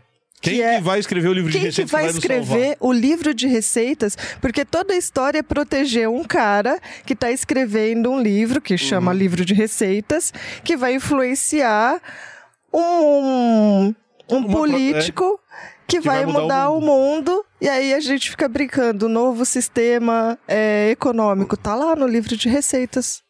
Quem Que que, é- vai escrever o livro de Quem que receitas vai nos escrever o livro de receitas? Porque toda a história é proteger um cara que está escrevendo um livro que chama Uhum. livro de receitas, que vai influenciar um, um Uma pro- político que, vai, mudar, o, mundo. E aí a gente fica brincando, o novo sistema é, econômico tá lá no livro de receitas.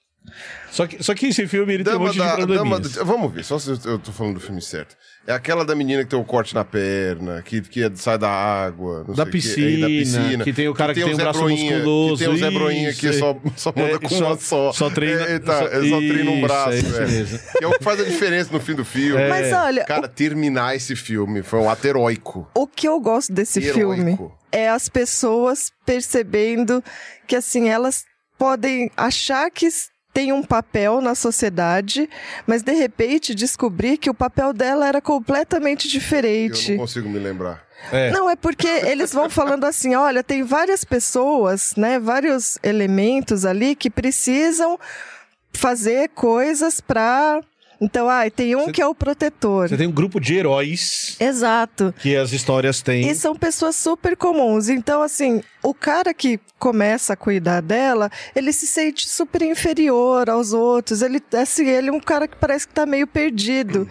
Só que, só que esse filme ele tem um Dama monte da, de dama probleminhas. da- Vamos ver, só se eu, eu tô falando do filme certo. É aquela da menina que tem o corte na perna, que, que sai da água, não Da sei o quê, é, piscina, que tem o cara que tem um Zé braço Broinha, musculoso, Que tem o Zé Broinha isso, que é. só, só manda É, com só- uma só. só treina- É, tá, só- é só treina um braço. é isso é. mesmo. Que é o que faz a diferença no fim do filme. É. Mas olha, Cara, terminar esse filme foi um ato heróico. O que eu gosto desse Heróico. filme é as pessoas percebendo que assim elas podem achar que tem um papel na sociedade, mas de repente descobrir que o papel dela era completamente Eu diferente. não consigo me lembrar. É. Não, é porque eles vão falando assim, olha, tem várias pessoas, né, vários elementos ali que precisam fazer coisas pra... Então, ah, tem um Você- que é o protetor. Você tem um grupo de heróis Exato. que as histórias têm. E são pessoas super comuns. Então, assim, o cara que começa a cuidar dela, ele se sente super inferior aos outros. Ele, assim, ele é um cara que parece que tá meio perdido.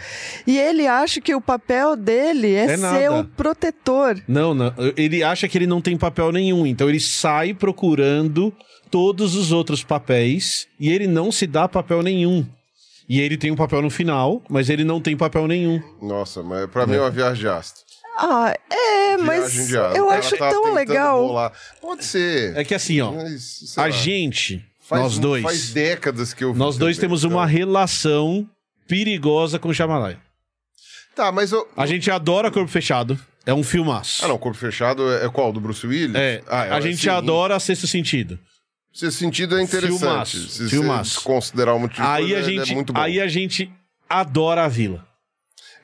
E ele acha que o papel dele é, É ser nada. o protetor. Não, não. Ele acha que ele não tem papel nenhum, então ele sai procurando todos os outros papéis e ele não se dá papel nenhum. E ele tem um papel no final, mas ele não tem papel nenhum. Nossa, mas pra mim é uma viagem de astro. Ah, é, mas eu Ela acho tá tão legal. bolar. Pode ser. É que assim, ó, Mas, a lá, gente, faz- nós dois, Faz décadas que eu vi nós dois também, temos então. uma relação perigosa com o Shyamalan. Tá, mas eu... A gente adora Corpo Fechado. É um filmaço. Ah, não, Corpo Fechado é é qual? Do Bruce Willis? É, Ah, a gente assim, adora Sexto Sentido. Esse sentido é interessante. Filmaço, Se filmaço. você considerar um motivo de Aí coisa, a é- gente, é muito bom. aí a gente adora a Vila.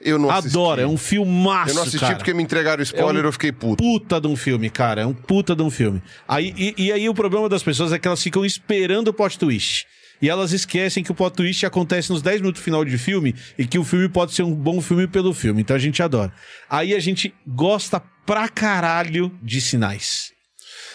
Eu não assisti. Adora, é um filmaço, Eu não assisti cara. porque me entregaram spoiler É um eu fiquei puto. puta de um filme, cara. É um puta de um filme. Aí, e, e aí o problema das pessoas é que elas ficam esperando o plot twist. E elas esquecem que o plot twist acontece nos 10 minutos final de filme e que o filme pode ser um bom filme pelo filme. Então a gente adora. Aí a gente gosta pra caralho de sinais.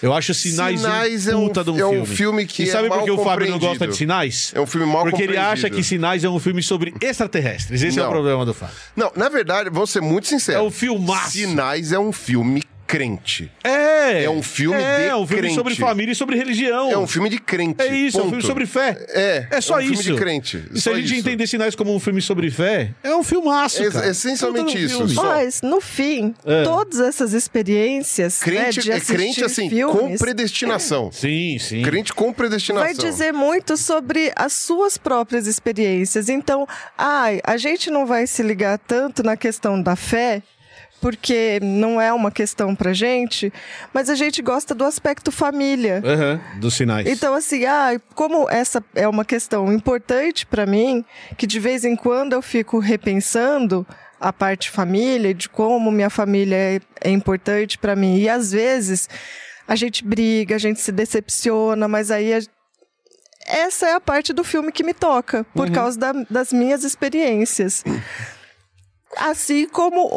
Eu acho sinais, Sinais um é um- puta de um é um filme. filme que E é sabe por mal que o Fábio não gosta de sinais? É um filme mal Porque ele acha que Sinais é um filme sobre extraterrestres. Esse é o Não. problema do Fábio. Não, na verdade, vou ser muito sincero. É um filmaço. Sinais é um filme crente. É. É um filme é, de É um filme crente. sobre família e sobre religião. É um filme de crente. É isso, é um ponto. filme sobre fé. É, É só é um filme isso. de crente. E se a gente isso. entender sinais como um filme sobre fé, é um filmaço, É cara. essencialmente Puta de um isso, filme. Mas, no fim, É. todas essas experiências né, Crente de é crente assim, com filmes, predestinação. Sim, sim. Crente com predestinação. vai dizer muito sobre as suas próprias experiências. Então, ai, a gente não vai se ligar tanto na questão da fé, porque não é uma questão pra gente, mas a gente gosta do aspecto família. Aham, dos sinais. Então, assim, ah, como essa é uma questão importante pra mim, que de vez em quando eu fico repensando a parte família, de como minha família é, é importante pra mim. E às vezes a gente briga, a gente se decepciona, mas aí a- essa é a parte do filme que me toca, por causa da- das minhas experiências. Assim como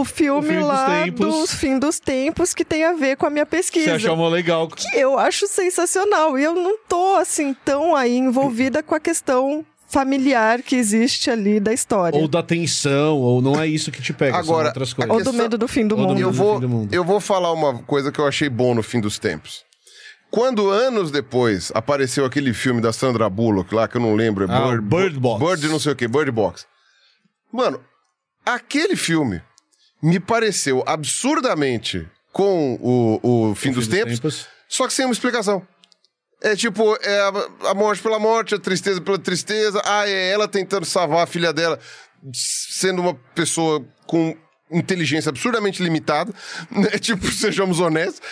o filme, Fim dos lá Tempos. do Fim dos Tempos, que tem a ver com a minha pesquisa Você achou mó legal. que eu acho sensacional. E eu não tô, assim, tão aí envolvida com a questão familiar que existe ali da história. Ou da tensão, ou não é isso que te pega, são Agora, outras coisas. Ou do medo do fim do do mundo. medo Eu do vou, fim do mundo. eu vou falar uma coisa que eu achei bom no fim dos tempos. Quando anos depois apareceu aquele filme da Sandra Bullock lá, que eu não lembro, é Ah, Bird Box. Bird não sei o que, Bird Box. Mano, aquele filme me pareceu absurdamente com o, o fim, dos, tempos, só que sem uma explicação. É tipo, é a, a morte pela morte, a tristeza pela tristeza. Ah, é ela tentando salvar a filha dela, sendo uma pessoa com inteligência absurdamente limitada. Né? Tipo, sejamos honestos.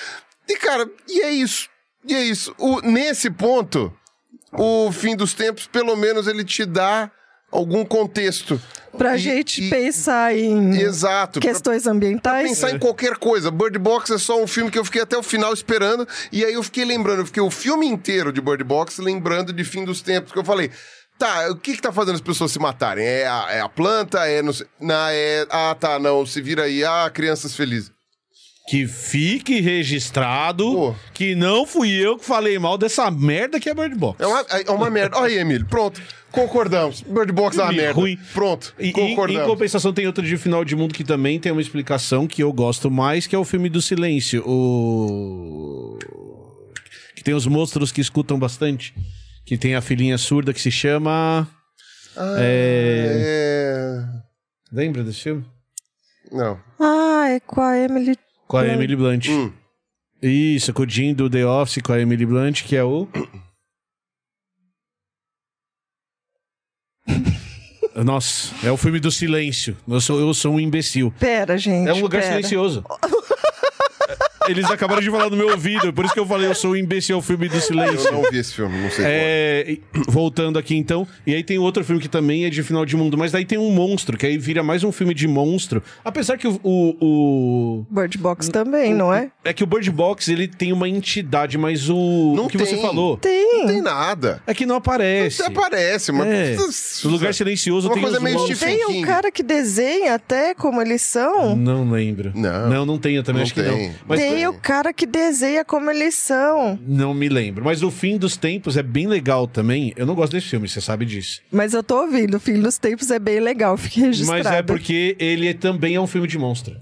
E, cara, e é isso. E é isso. O, nesse ponto, o fim dos tempos, pelo menos, ele te dá algum contexto. Pra E- gente e- pensar em Exato. pra- questões Pra ambientais. pensar em qualquer coisa. Bird Box é só um filme que eu fiquei até o final esperando. E aí eu fiquei lembrando, eu fiquei o filme inteiro de Bird Box lembrando de fim dos tempos. Que eu falei, tá, o que que tá fazendo as pessoas se matarem? É a, é a planta? É não sei. Não, é. Ah, tá, não. Se vira aí. Ah, crianças felizes. Que fique registrado Pô. que não fui eu que falei mal dessa merda que é Bird Box. É uma, é uma merda. Olha aí, Emílio. Pronto. Concordamos. Bird Box é uma merda. ruim. Pronto. E, em, em concordamos. compensação, tem outro de Final de Mundo que também tem uma explicação que eu gosto mais, que é o filme do silêncio. O. Que tem os monstros que escutam bastante. Que tem a filhinha surda que se chama. Ah, É. é... Lembra desse filme? Não. Ah, é com a Emily. Com a Blunt. Emily Blunt. Hum. Isso, com o Jim do The Office, com a Emily Blunt, que é o. Nossa, é o filme do silêncio. Eu sou, eu sou um imbecil. Pera, gente. É um lugar pera. silencioso. Eles acabaram de falar no meu ouvido, por isso que eu falei, eu sou imbecil, é o filme do silêncio. Eu não vi esse filme, não sei. É, e- voltando aqui então, e aí tem outro filme que também é de final de mundo, mas daí tem um monstro, que aí vira mais um filme de monstro. Apesar que o. o, o- Bird Box também, não é? é que o Bird Box ele tem uma entidade, mas o, Não o que você tem. falou Tem. Não tem nada. é que não aparece. Até aparece, mas. É. O lugar silencioso Uma tem coisa os meio monstros. Tem um cara que desenha até como eles são. Não lembro. Não. Não, não eu também Não acho que tem. não. Mas Tem o cara que desenha como eles são. não me lembro. Mas o fim dos tempos é bem legal também. Eu não gosto desse filme, você sabe disso. Mas eu tô ouvindo, o Fim dos Tempos é bem legal, fique registrado. Mas é porque ele é- também é um filme de monstro.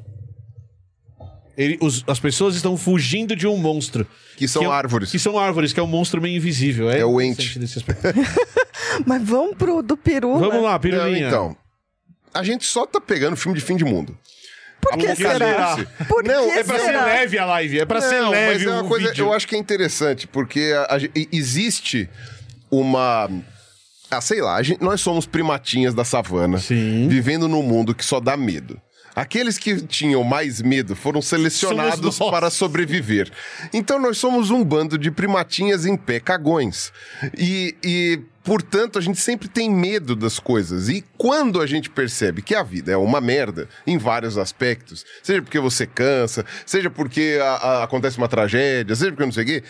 Ele- os- as pessoas estão fugindo de um monstro. Que são é um- árvores. Que são árvores, que é um monstro meio invisível. É, É o ente. desse aspecto. Mas vamos pro do peru. Vamos né? lá, Não, pirulinha. então, a gente só tá pegando filme de fim de mundo. Por que será? Por Não, que É pra ser será? leve a live, é pra ser Não, leve mas é uma coisa, vídeo. eu acho que é interessante, porque a- a existe uma. Ah, sei lá, a gente- nós somos primatinhas da savana, Sim. vivendo num mundo que só dá medo. Aqueles que tinham mais medo foram selecionados para sobreviver. Então nós somos um bando de primatinhas em pé, cagões. E, e, portanto, a gente sempre tem medo das coisas. E quando a gente percebe que a vida é uma merda, em vários aspectos, seja porque você cansa, seja porque a- a- acontece uma tragédia, seja porque não sei o quê,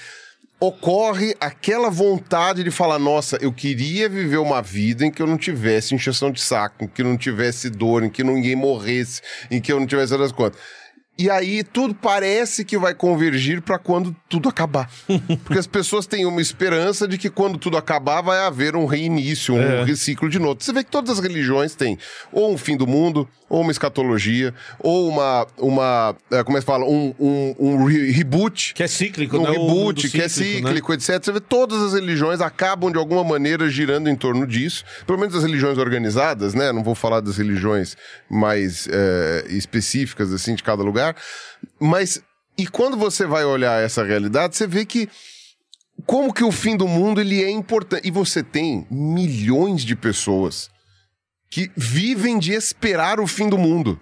ocorre aquela vontade de falar: nossa, eu queria viver uma vida em que eu não tivesse injeção de saco, em que não tivesse dor, em que ninguém morresse, em que eu não tivesse das contas. E aí tudo parece que vai convergir para quando tudo acabar. Porque as pessoas têm uma esperança de que quando tudo acabar vai haver um reinício, um reciclo de novo. Você vê que todas as religiões têm ou um fim do mundo, ou uma escatologia, ou uma, uma eh, como é que fala, um, um, um re- reboot Que é cíclico, um né? Reboot, que é né? cíclico, etc. Você vê todas as religiões acabam de alguma maneira girando em torno disso. Pelo menos as religiões organizadas, né? Não vou falar das religiões mais eh, específicas, assim, de cada lugar. Mas, e quando você vai olhar essa realidade, você vê que como que o fim do mundo ele é importante. E você tem milhões de pessoas que vivem de esperar o fim do mundo.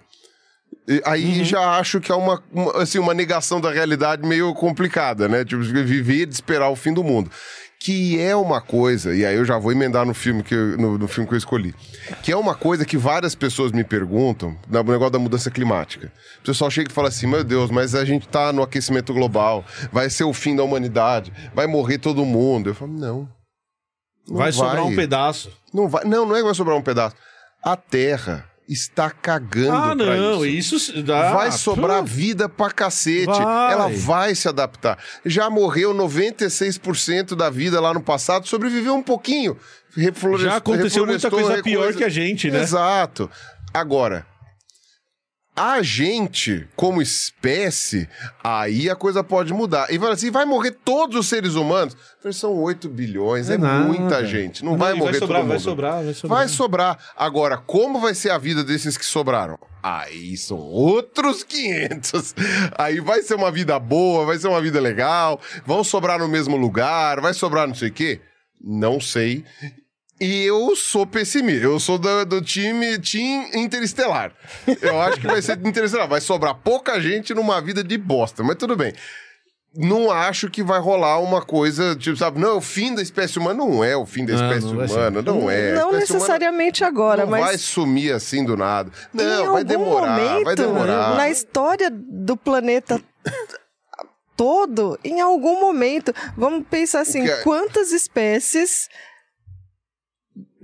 E Aí já acho que é uma, uma, assim, uma negação da realidade meio complicada, né? Tipo, viver de esperar o fim do mundo. Que é uma coisa, e aí eu já vou emendar no filme que eu, no, no filme que eu escolhi. Que é uma coisa que várias pessoas me perguntam no negócio da mudança climática. O pessoal chega e fala assim: meu Deus, mas a gente tá no aquecimento global, vai ser o fim da humanidade, vai morrer todo mundo. Eu falo, não. Não Vai sobrar um pedaço. Não, vai, não, não é que vai sobrar um pedaço. A Terra está cagando Ah, pra não, isso. isso dá. Vai sobrar vida pra cacete. Vai. Ela vai se adaptar. Já morreu 96% da vida lá no passado, sobreviveu um pouquinho. Reflorest- Já aconteceu muita coisa pior que a gente, né? Exato. Agora, a gente, como espécie, aí a coisa pode mudar. E fala assim, vai morrer todos os seres humanos? São 8 bilhões, é, nada. muita gente. Não, Não, vai morrer vai sobrar, todo vai mundo. sobrar, vai sobrar. Vai sobrar. Agora, como vai ser a vida desses que sobraram? Aí são outros 500. Aí vai ser uma vida boa, vai ser uma vida legal, vão sobrar no mesmo lugar, vai sobrar não sei o quê? Não sei. E eu sou pessimista. Eu sou do, do time Team Interestelar. Eu acho que vai ser Interestelar. Vai sobrar pouca gente numa vida de bosta, mas tudo bem. Não acho que vai rolar uma coisa, tipo, sabe? Não, é o fim da espécie humana. Não é o fim da Não, espécie não vai ser. humana. Não é. Não necessariamente agora, não mas vai sumir assim do nada. em Não, vai algum demorar, momento, vai demorar. na história do planeta todo, em algum momento, vamos pensar assim, que é- quantas espécies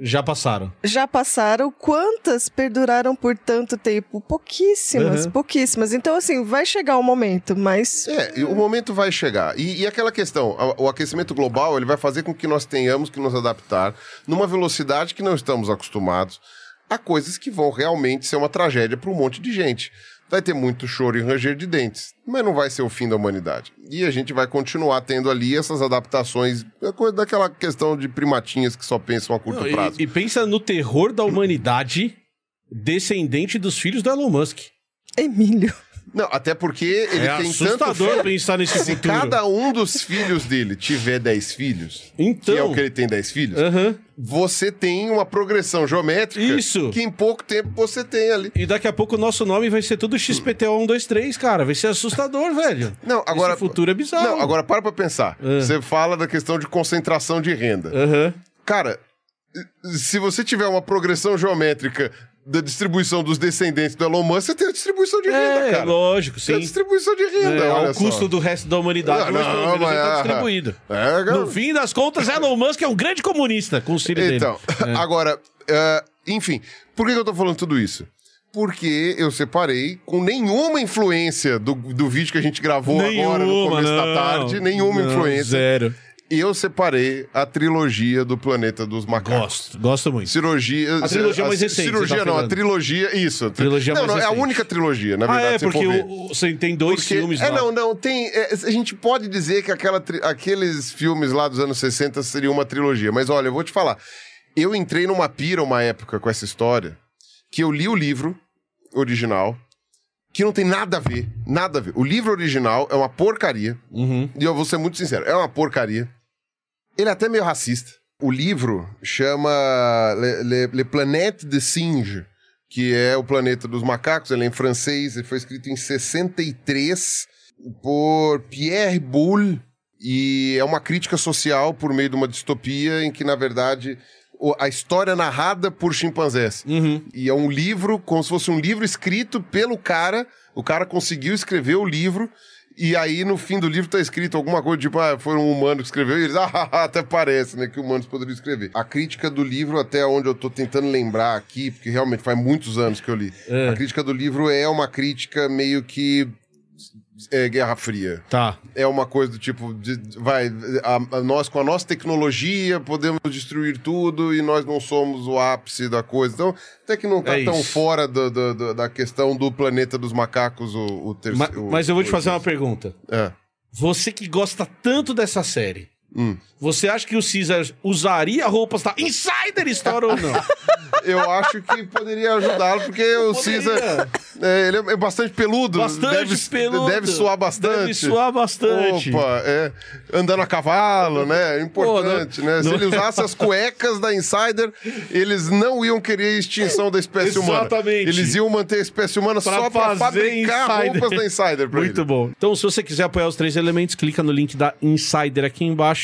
Já passaram. já passaram, quantas perduraram por tanto tempo? Pouquíssimas, Uhum. pouquíssimas. Então, assim, vai chegar o momento, mas É, o momento vai chegar. E, e aquela questão, o aquecimento global, ele vai fazer com que nós tenhamos que nos adaptar numa velocidade que não estamos acostumados a coisas que vão realmente ser uma tragédia para um monte de gente. Vai ter muito choro e ranger de dentes, mas não vai ser o fim da humanidade. E a gente vai continuar tendo ali essas adaptações, é coisa daquela questão de primatinhas que só pensam a curto Não, e- prazo. E, pensa no terror da humanidade descendente dos filhos do Elon Musk. Emílio. Não, até porque ele é tem tanto assustador filho. pensar nesse Se futuro. cada um dos filhos dele tiver 10 filhos, Então. que é o que ele tem 10 filhos, Aham. você tem uma progressão geométrica Isso. que em pouco tempo você tem ali. E daqui a pouco o nosso nome vai ser tudo XPTO 123, cara. Vai ser assustador, velho. Não, agora. Esse futuro é bizarro. Não, agora para pra pensar. Ah. Você fala da questão de concentração de renda. Aham. Cara, se você tiver uma progressão geométrica da distribuição dos descendentes do Elon Musk, você tem a distribuição de renda, É, cara. lógico, Tem a sim. distribuição de renda, É, olha ao só. custo do resto da humanidade, Não, mas pelo menos ele tá mas- distribuído. É, cara. No fim das contas, Elon Musk é um grande comunista com os filhos Então, dele. É. agora, eh, enfim, por que eu tô falando tudo isso? Porque eu separei com nenhuma influência do, do vídeo que a gente gravou agora no começo da não. tarde, nenhuma Não, influência. Zero. E eu separei a trilogia do Planeta dos Macacos. Gosto, gosto muito. Cirurgia. A trilogia mais recente, Cirurgia você tá não, a trilogia. Isso. a tri- Trilogia não, mais não, é a recente. única trilogia, na Ah, verdade. é, se for porque o- você tem dois Porque- filmes É, lá. não, não. Tem, é, a gente pode dizer que aquela aqueles filmes lá dos anos 60 seriam uma trilogia. Mas olha, eu vou te falar. Eu entrei numa pira uma época com essa história que eu li o livro original, que não tem nada a ver, nada a ver. O livro original é uma porcaria, Uhum. e eu vou ser muito sincero, é uma porcaria. Ele é até meio racista. O livro chama Le, Le, Le Planète de Singe, que é o planeta dos macacos, ele é em francês, ele foi escrito em 63 por Pierre Boulle, e é uma crítica social por meio de uma distopia em que, na verdade, a história é narrada por chimpanzés. Uhum. E é um livro, como se fosse um livro escrito pelo cara. O cara conseguiu escrever o livro. E aí, no fim do livro, tá escrito alguma coisa, tipo, ah, foi um humano que escreveu. E eles, ah, até parece, né, que humanos poderiam escrever. A crítica do livro, até onde eu tô tentando lembrar aqui, porque realmente faz muitos anos que eu li. É. A crítica do livro é uma crítica meio que. É, Guerra Fria Tá. é uma coisa do tipo, de- vai, a- a- nós com a nossa tecnologia podemos destruir tudo e nós não somos o ápice da coisa. Então, até que não tá É tão isso. fora do- do- do- da questão do planeta dos macacos, o, o terceiro. mas eu vou te fazer uma pergunta. É. Você que gosta tanto dessa série, Hum. você acha que o Caesar usaria roupas da Insider Store ou não? Eu acho que poderia ajudá-lo, porque o Poderia. Caesar. é, ele é bastante peludo. Bastante deve, peludo. Deve suar bastante. Deve suar bastante. Opa, é. Andando a cavalo, né? É importante, Pô, né? não- Se não- ele usasse as cuecas da Insider, eles não iam querer a extinção da espécie humana. Exatamente. Eles iam manter a espécie humana Pra só fazer fabricar Insider. roupas da Insider Muito ele. bom. Então, se você quiser apoiar os três elementos, clica no link da Insider aqui embaixo.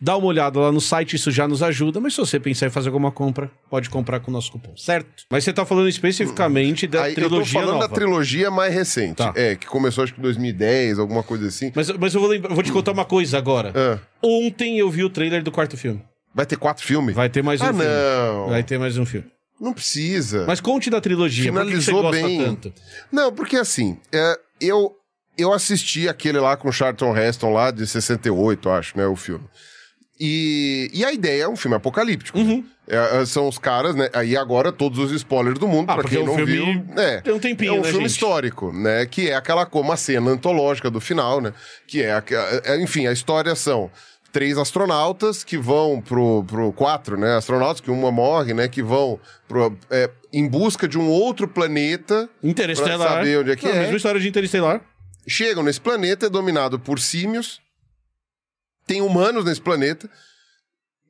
Dá uma olhada lá no site, isso já nos ajuda. Mas se você pensar em fazer alguma compra, pode comprar com o nosso cupom, certo? Mas você tá falando especificamente da Aí, eu tô trilogia falando nova. da trilogia mais recente. Tá. É, que começou acho que em 2010, alguma coisa assim. Mas, mas eu vou, lembrar- vou te contar uma coisa agora. Ah, Ontem eu vi o trailer do quarto filme. vai ter quatro filmes? Vai ter mais um ah, filme. não. Vai ter mais um filme. Não precisa. Mas conte da trilogia. por que você Finalizou gosta bem. tanto? Não, porque assim, é, eu, eu assisti aquele lá com o Charlton Heston lá de 68, acho, né, o filme. E, e a ideia é um filme apocalíptico. Uhum. É, é, são os caras, né? Aí agora todos os spoilers do mundo, Ah, pra quem é um não filme- viu. É, tem um tempinho, é um né, filme gente? histórico, né? Que é aquela uma cena antológica do final, né? Que é, é, enfim, a história são três astronautas que vão pro, pro quatro, né? Astronautas que uma morre, né? Que vão pro, é, em busca de um outro planeta Interestelar. Pra saber onde é que Não, é. Mesma história de Interestelar. Chegam nesse planeta, é dominado por símios, tem humanos nesse planeta,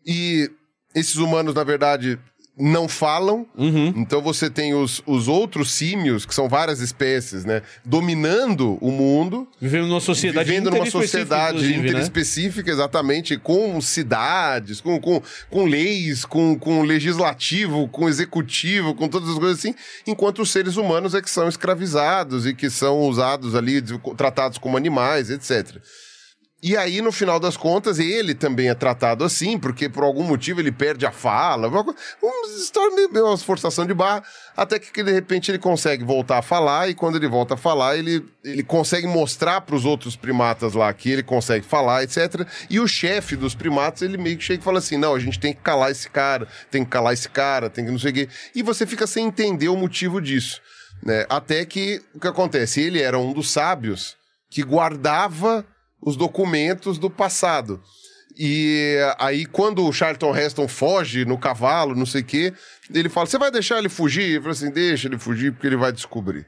e esses humanos, na verdade, não falam. Uhum. Então você tem os, os outros símios, que são várias espécies, né? Dominando o mundo. Vivendo numa sociedade vivendo numa interespecífica, sociedade né? interespecífica, exatamente, com cidades, com, com, com leis, com, com legislativo, com executivo, com todas as coisas assim, enquanto os seres humanos é que são escravizados e que são usados ali, tratados como animais, etc. E aí, no final das contas, ele também é tratado assim, porque por algum motivo ele perde a fala, uma, história meio uma forçação de barra, até que de repente ele consegue voltar a falar, e quando ele volta a falar, ele, ele consegue mostrar para os outros primatas lá que ele consegue falar, etc. E o chefe dos primatas, ele meio que chega e fala assim: não, a gente tem que calar esse cara, tem que calar esse cara, tem que não sei o quê. E você fica sem entender o motivo disso. Né? Até que o que acontece? Ele era um dos sábios que guardava os documentos do passado. E aí, quando o Charlton Heston foge no cavalo, não sei o quê, ele fala: Você vai deixar ele fugir? Ele fala assim: Deixa ele fugir, porque ele vai descobrir.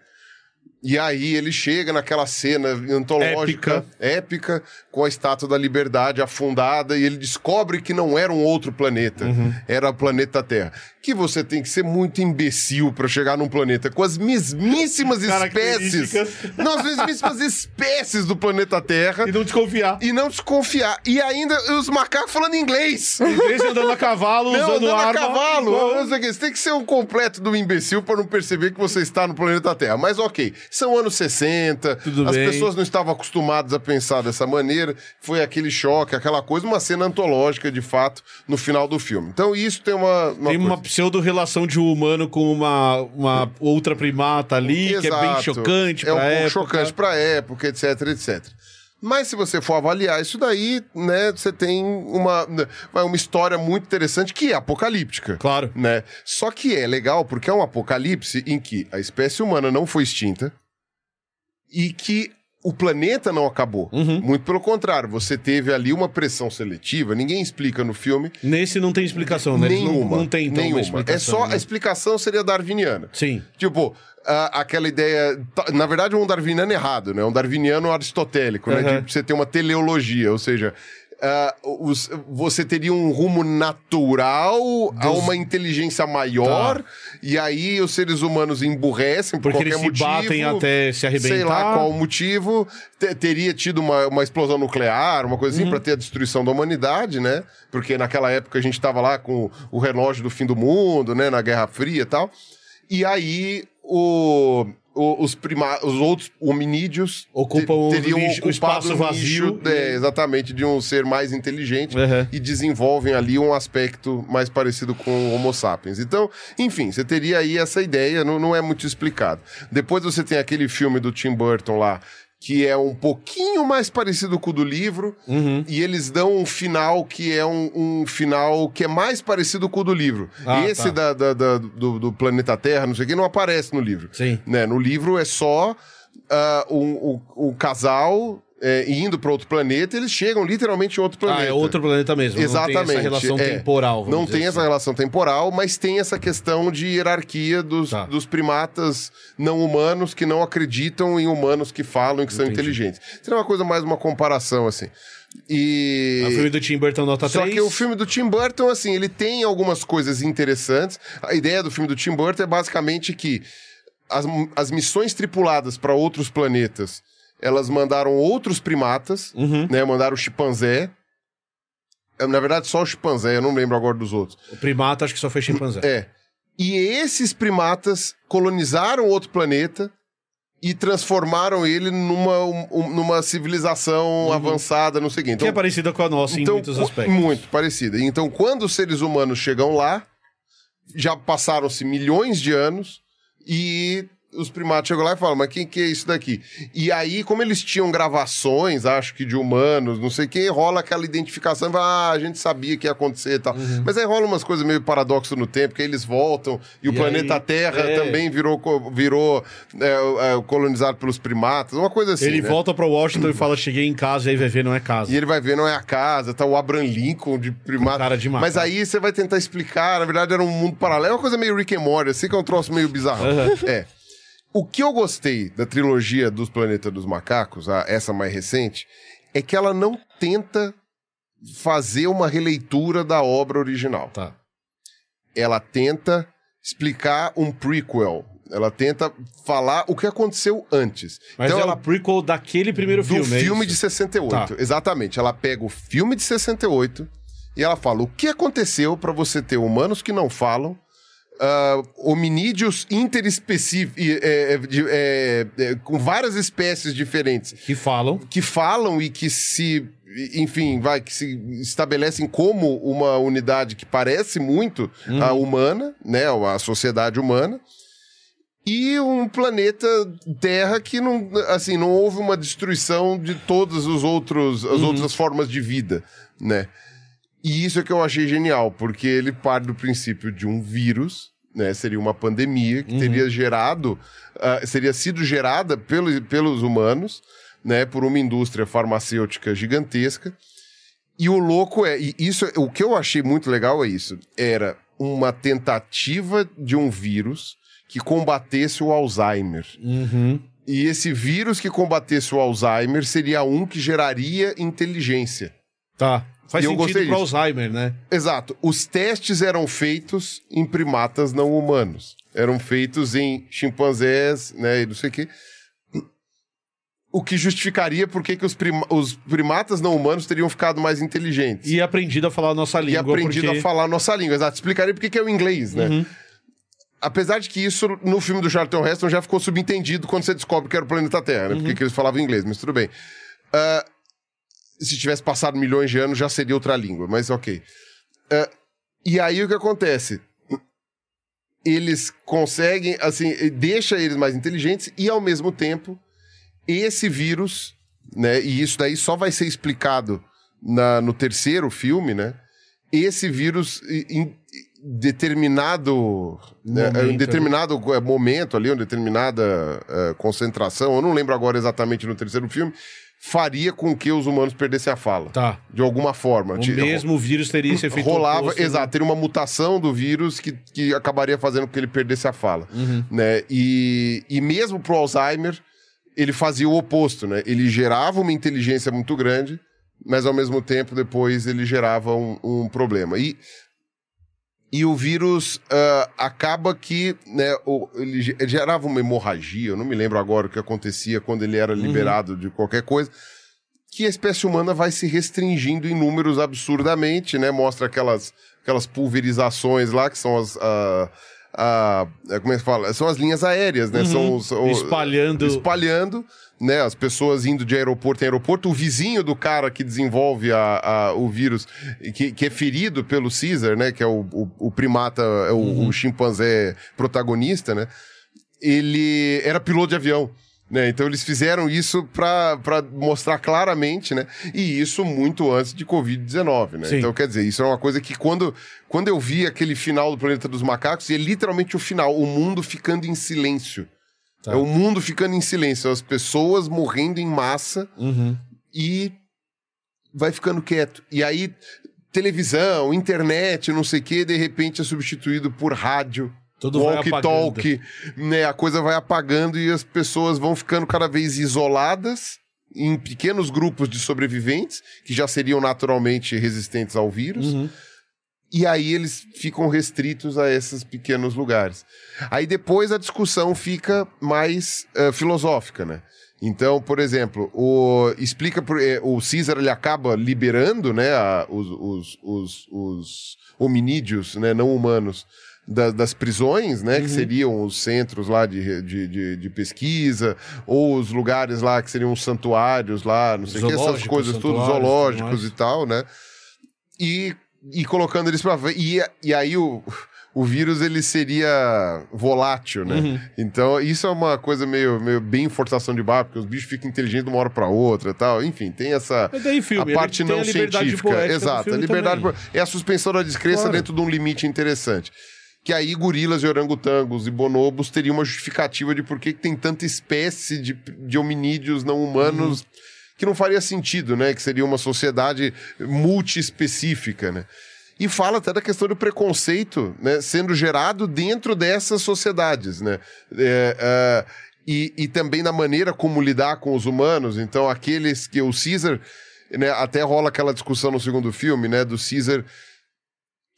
E aí ele chega naquela cena antológica, épica, com a estátua da liberdade afundada, e ele descobre que não era um outro planeta, era o planeta Terra. Que você tem que ser muito imbecil para chegar num planeta com as mesmíssimas espécies. Não, as mesmíssimas espécies do planeta Terra. E não desconfiar. E não desconfiar. E ainda os macacos falando inglês. Inglês andando a cavalo, Não, usando andando a arma. cavalo. igual- Não sei o quê. Você tem que ser um completo do imbecil para não perceber que você está no planeta Terra. Mas ok, são anos 60, Tudo as bem. pessoas não estavam acostumadas a pensar dessa maneira. Foi aquele choque, aquela coisa, uma cena antológica de fato no final do filme. Então isso tem uma. uma Tem uma coisa. Pseudo-relação de um humano com uma, uma outra primata ali, que é bem Exato. chocante É um pouco época. chocante pra época, etc, etc. Mas se você for avaliar isso daí, né, você tem uma, uma história muito interessante que é apocalíptica. Claro. Né? Só que é legal porque é um apocalipse em que a espécie humana não foi extinta e que o planeta não acabou. Uhum. Muito pelo contrário, você teve ali uma pressão seletiva, ninguém explica no filme. Nesse não tem explicação, né? Eles não- Nenhuma. Não, tem então, nenhuma. é só né? a explicação seria darwiniana. Sim. Tipo, a- aquela ideia. Na verdade, um darwiniano errado, né? Um darwiniano aristotélico, né? Uhum. De você ter uma teleologia, ou seja. Ah, os- você teria um rumo natural a Dos- uma inteligência maior, e aí os seres humanos emburrecem por Porque qualquer eles se motivo. batem até se arrebentar. Sei lá qual o motivo. Te- teria tido uma, uma explosão nuclear, uma Uhum. coisa assim, pra ter a destruição da humanidade, né? Porque naquela época a gente tava lá com o relógio do fim do mundo, né? Na Guerra Fria e tal. E aí o, o- os, prima, os outros hominídeos Ocupam o teriam nicho- o ocupado espaço vazio é, exatamente, de um ser mais inteligente Uhum. e desenvolvem ali um aspecto mais parecido com o Homo sapiens. Então, enfim, você teria aí essa ideia, não, não é muito explicado. Depois você tem aquele filme do Tim Burton lá, que é um pouquinho mais parecido com o do livro, Uhum. e eles dão um final que é um, um final que é mais parecido com o do livro. Ah, Esse tá. da, da- da- do, do planeta Terra, não sei o que, não aparece no livro. Sim. Né? No livro é só ah, um, um- um casal é, indo para outro planeta, eles chegam literalmente em outro planeta. Ah, é outro planeta mesmo. Exatamente. Não tem essa relação é. temporal. Não tem assim. essa relação temporal, mas tem essa questão de hierarquia dos, Tá. dos primatas não humanos que não acreditam em humanos que falam e que são Entendi. inteligentes. Seria uma coisa mais uma comparação, assim. E. O filme do Tim Burton nota Só 3. que o filme do Tim Burton, assim, ele tem algumas coisas interessantes. A ideia do filme do Tim Burton é basicamente que as, as missões tripuladas para outros planetas, elas mandaram outros primatas, Uhum. né? Mandaram o chimpanzé. É, Na verdade, só o chimpanzé, eu não lembro agora dos outros. O primata acho que só foi chimpanzé. É. E esses primatas colonizaram outro planeta e transformaram ele numa, um- numa civilização avançada, não sei o quê. Que Então, é parecida com a nossa em muitos aspectos. Muito parecida. Então, quando os seres humanos chegam lá, já passaram-se milhões de anos e os primatas chegam lá e falam, mas quem que é isso daqui? E aí, como eles tinham gravações, acho que de humanos, não sei quem, rola aquela identificação, vai, ah, a gente sabia que ia acontecer e tal. Mas aí rola umas coisas meio paradoxo no tempo, que aí eles voltam e o E planeta aí, Terra é. também virou, virou é, é, colonizado pelos primatas, uma coisa assim, Ele né? volta pra Washington e fala: Cheguei em casa e aí vai ver, não é casa. E ele vai ver, não é a casa, tá o Abraham Lincoln de primata. Cara de. Mas aí você vai tentar explicar, na verdade era um mundo paralelo, é uma coisa meio Rick and Morty, assim que é um troço meio bizarro. É. O que eu gostei da trilogia dos Planetas dos Macacos, a- essa mais recente, é que ela não tenta fazer uma releitura da obra original. Tá. Ela tenta explicar um prequel. Ela tenta falar o que aconteceu antes. Mas então é ela o prequel daquele primeiro do filme. é filme isso? de 68. Tá. Exatamente. Ela pega o filme de 68 e ela fala o que aconteceu para você ter humanos que não falam, ah, hominídeos interespecíficos, é, é, é, é, com várias espécies diferentes Que falam. que falam e que se, enfim, vai, que se estabelecem como uma unidade que parece muito a humana, né, a sociedade humana. E um planeta Terra que não, assim, não houve uma destruição de todas os outros, as outras formas de vida, né? E isso é que eu achei genial, porque ele parte do princípio de um vírus, né? Seria uma pandemia que teria gerado, ah, seria sido gerada pelo, pelos humanos, né? Por uma indústria farmacêutica gigantesca. E o louco é, e isso, o que eu achei muito legal é isso, era uma tentativa de um vírus que combatesse o Alzheimer. Uhum. E esse vírus que combatesse o Alzheimer seria um que geraria inteligência. Tá. Faz E sentido disso. Alzheimer, né? Exato. Os testes eram feitos em primatas não humanos. Eram feitos em chimpanzés, né, e não sei o quê. O que justificaria por que os, prima- os primatas não humanos teriam ficado mais inteligentes. E aprendido a falar a nossa E língua. aprendido porque... a falar a nossa língua. Exato. Explicaria por que é o inglês, né? Uhum. Apesar de que isso, no filme do Charlton Heston, já ficou subentendido quando você descobre que era o planeta Terra, né? Uhum. Porque que eles falavam inglês, mas tudo bem. Ah, se tivesse passado milhões de anos, já seria outra língua, mas ok. Ah, e aí o que acontece? Eles conseguem, assim, deixa eles mais inteligentes e, ao mesmo tempo, esse vírus, né? E isso daí só vai ser explicado na- no terceiro filme, né? Esse vírus i- in- determinado né, Momento em determinado eh, momento ali, uma determinada eh, concentração, eu não lembro agora exatamente no terceiro filme, faria com que os humanos perdessem a fala. Tá. De alguma forma. O Ti- mesmo vírus teria esse efeito rolava, oposto, né? exato, teria uma mutação do vírus que, que acabaria fazendo com que ele perdesse a fala, né? E, e mesmo pro Alzheimer, ele fazia o oposto, né? Ele gerava uma inteligência muito grande, mas ao mesmo tempo depois ele gerava um, um problema. E e o vírus ah, acaba que né, o- ele ge- gerava uma hemorragia, eu não me lembro agora o que acontecia quando ele era liberado de qualquer coisa, que a espécie humana vai se restringindo em números absurdamente, né? Mostra aquelas, aquelas pulverizações lá, que são as. ah, ah, como é que fala? São as linhas aéreas, né? São os, Espalhando. espalhando, né? As pessoas indo de aeroporto em aeroporto. O vizinho do cara que desenvolve a, a- o vírus, que, que é ferido pelo Caesar, né? Que é o, o, o primata, é o, o chimpanzé protagonista, né? Ele era piloto de avião. Né? Então eles fizeram isso para mostrar claramente, né? E isso muito antes de Covid-19, né? Sim. Então, quer dizer, isso é uma coisa que quando, quando eu vi aquele final do Planeta dos Macacos, é literalmente o final, o mundo ficando em silêncio. Tá. É o mundo ficando em silêncio, as pessoas morrendo em massa Uhum. e vai ficando quieto. E aí, televisão, internet, não sei o quê, de repente é substituído por rádio. Tudo vai Walkie-talkie, né? A coisa vai apagando e as pessoas vão ficando cada vez isoladas em pequenos grupos de sobreviventes, que já seriam naturalmente resistentes ao vírus. Uhum. E aí eles ficam restritos a esses pequenos lugares. Aí depois a discussão fica mais eh, filosófica, né? Então, por exemplo, o explica por, eh, o Caesar ele acaba liberando, né, a- os, os, os, os hominídeos, né, não humanos da- das prisões, né, que seriam os centros lá de, de, de, de pesquisa, ou os lugares lá que seriam os santuários lá, não sei o que, essas coisas tudo, zoológicos e tal, né? e, e colocando eles pra ver. E, e aí o, o vírus ele seria volátil, né? Uhum. Então isso é uma coisa meio, meio bem forçação de barra, porque os bichos ficam inteligentes de uma hora pra outra e tal. Enfim, tem essa. Filme, a ele parte não a científica. Exato, a liberdade também. é a suspensão da descrença Claro. dentro de um limite interessante. Que aí gorilas e orangotangos e bonobos teriam uma justificativa de por que tem tanta espécie de, de hominídeos não humanos Uhum. que não faria sentido, né? Que seria uma sociedade multiespecífica, né? E fala até da questão do preconceito né, sendo gerado dentro dessas sociedades, né? É, é, e, e também na maneira como lidar com os humanos. Então, aqueles que o Caesar, né, até rola aquela discussão no segundo filme, né? Do Caesar,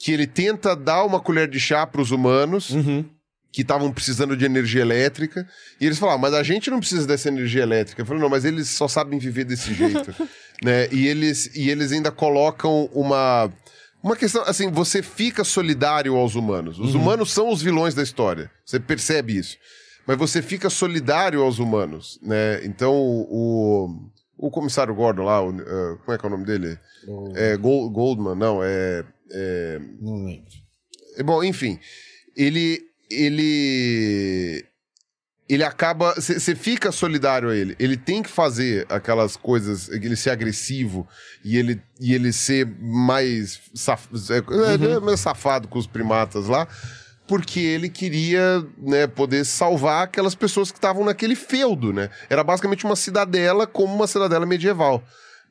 que ele tenta dar uma colher de chá para os humanos, Uhum. que estavam precisando de energia elétrica. E eles falaram, mas a gente não precisa dessa energia elétrica. Eu falei, não, mas eles só sabem viver desse jeito. né? E eles, e eles ainda colocam uma. Uma questão, assim, você fica solidário aos humanos. Os humanos são os vilões da história. Você percebe isso. Mas você fica solidário aos humanos, né? Então, o, o comissário Gordon lá, o, eh, como é que é o nome dele? É Gol- Goldman, não, é- é Não lembro. é, Bom, enfim, ele ele ele acaba você fica solidário a ele. Ele tem que fazer aquelas coisas, ele ser agressivo e ele e ele ser mais saf, é, é, mais safado com os primatas lá. Porque ele queria né, poder salvar aquelas pessoas que estavam naquele feudo, né? Era basicamente uma cidadela como uma cidadela medieval.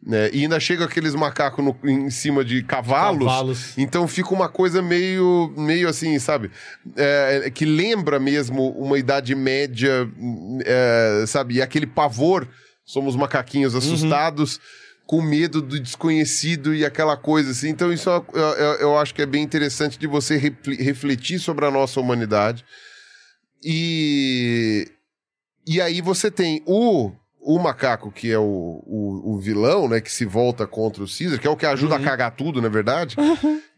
Né? E ainda chega aqueles macacos no- em cima de cavalos, Cavalos. então fica uma coisa meio, meio assim, sabe? É, que lembra mesmo uma idade média, é, sabe? E aquele pavor, somos macaquinhos assustados, com medo do desconhecido e aquela coisa assim. Então isso é uma- eu, eu- eu acho que é bem interessante de você refletir sobre a nossa humanidade. E, e aí você tem o, o macaco, que é o, o, o vilão, né? Que se volta contra o Caesar, que é o que ajuda a cagar tudo, na verdade.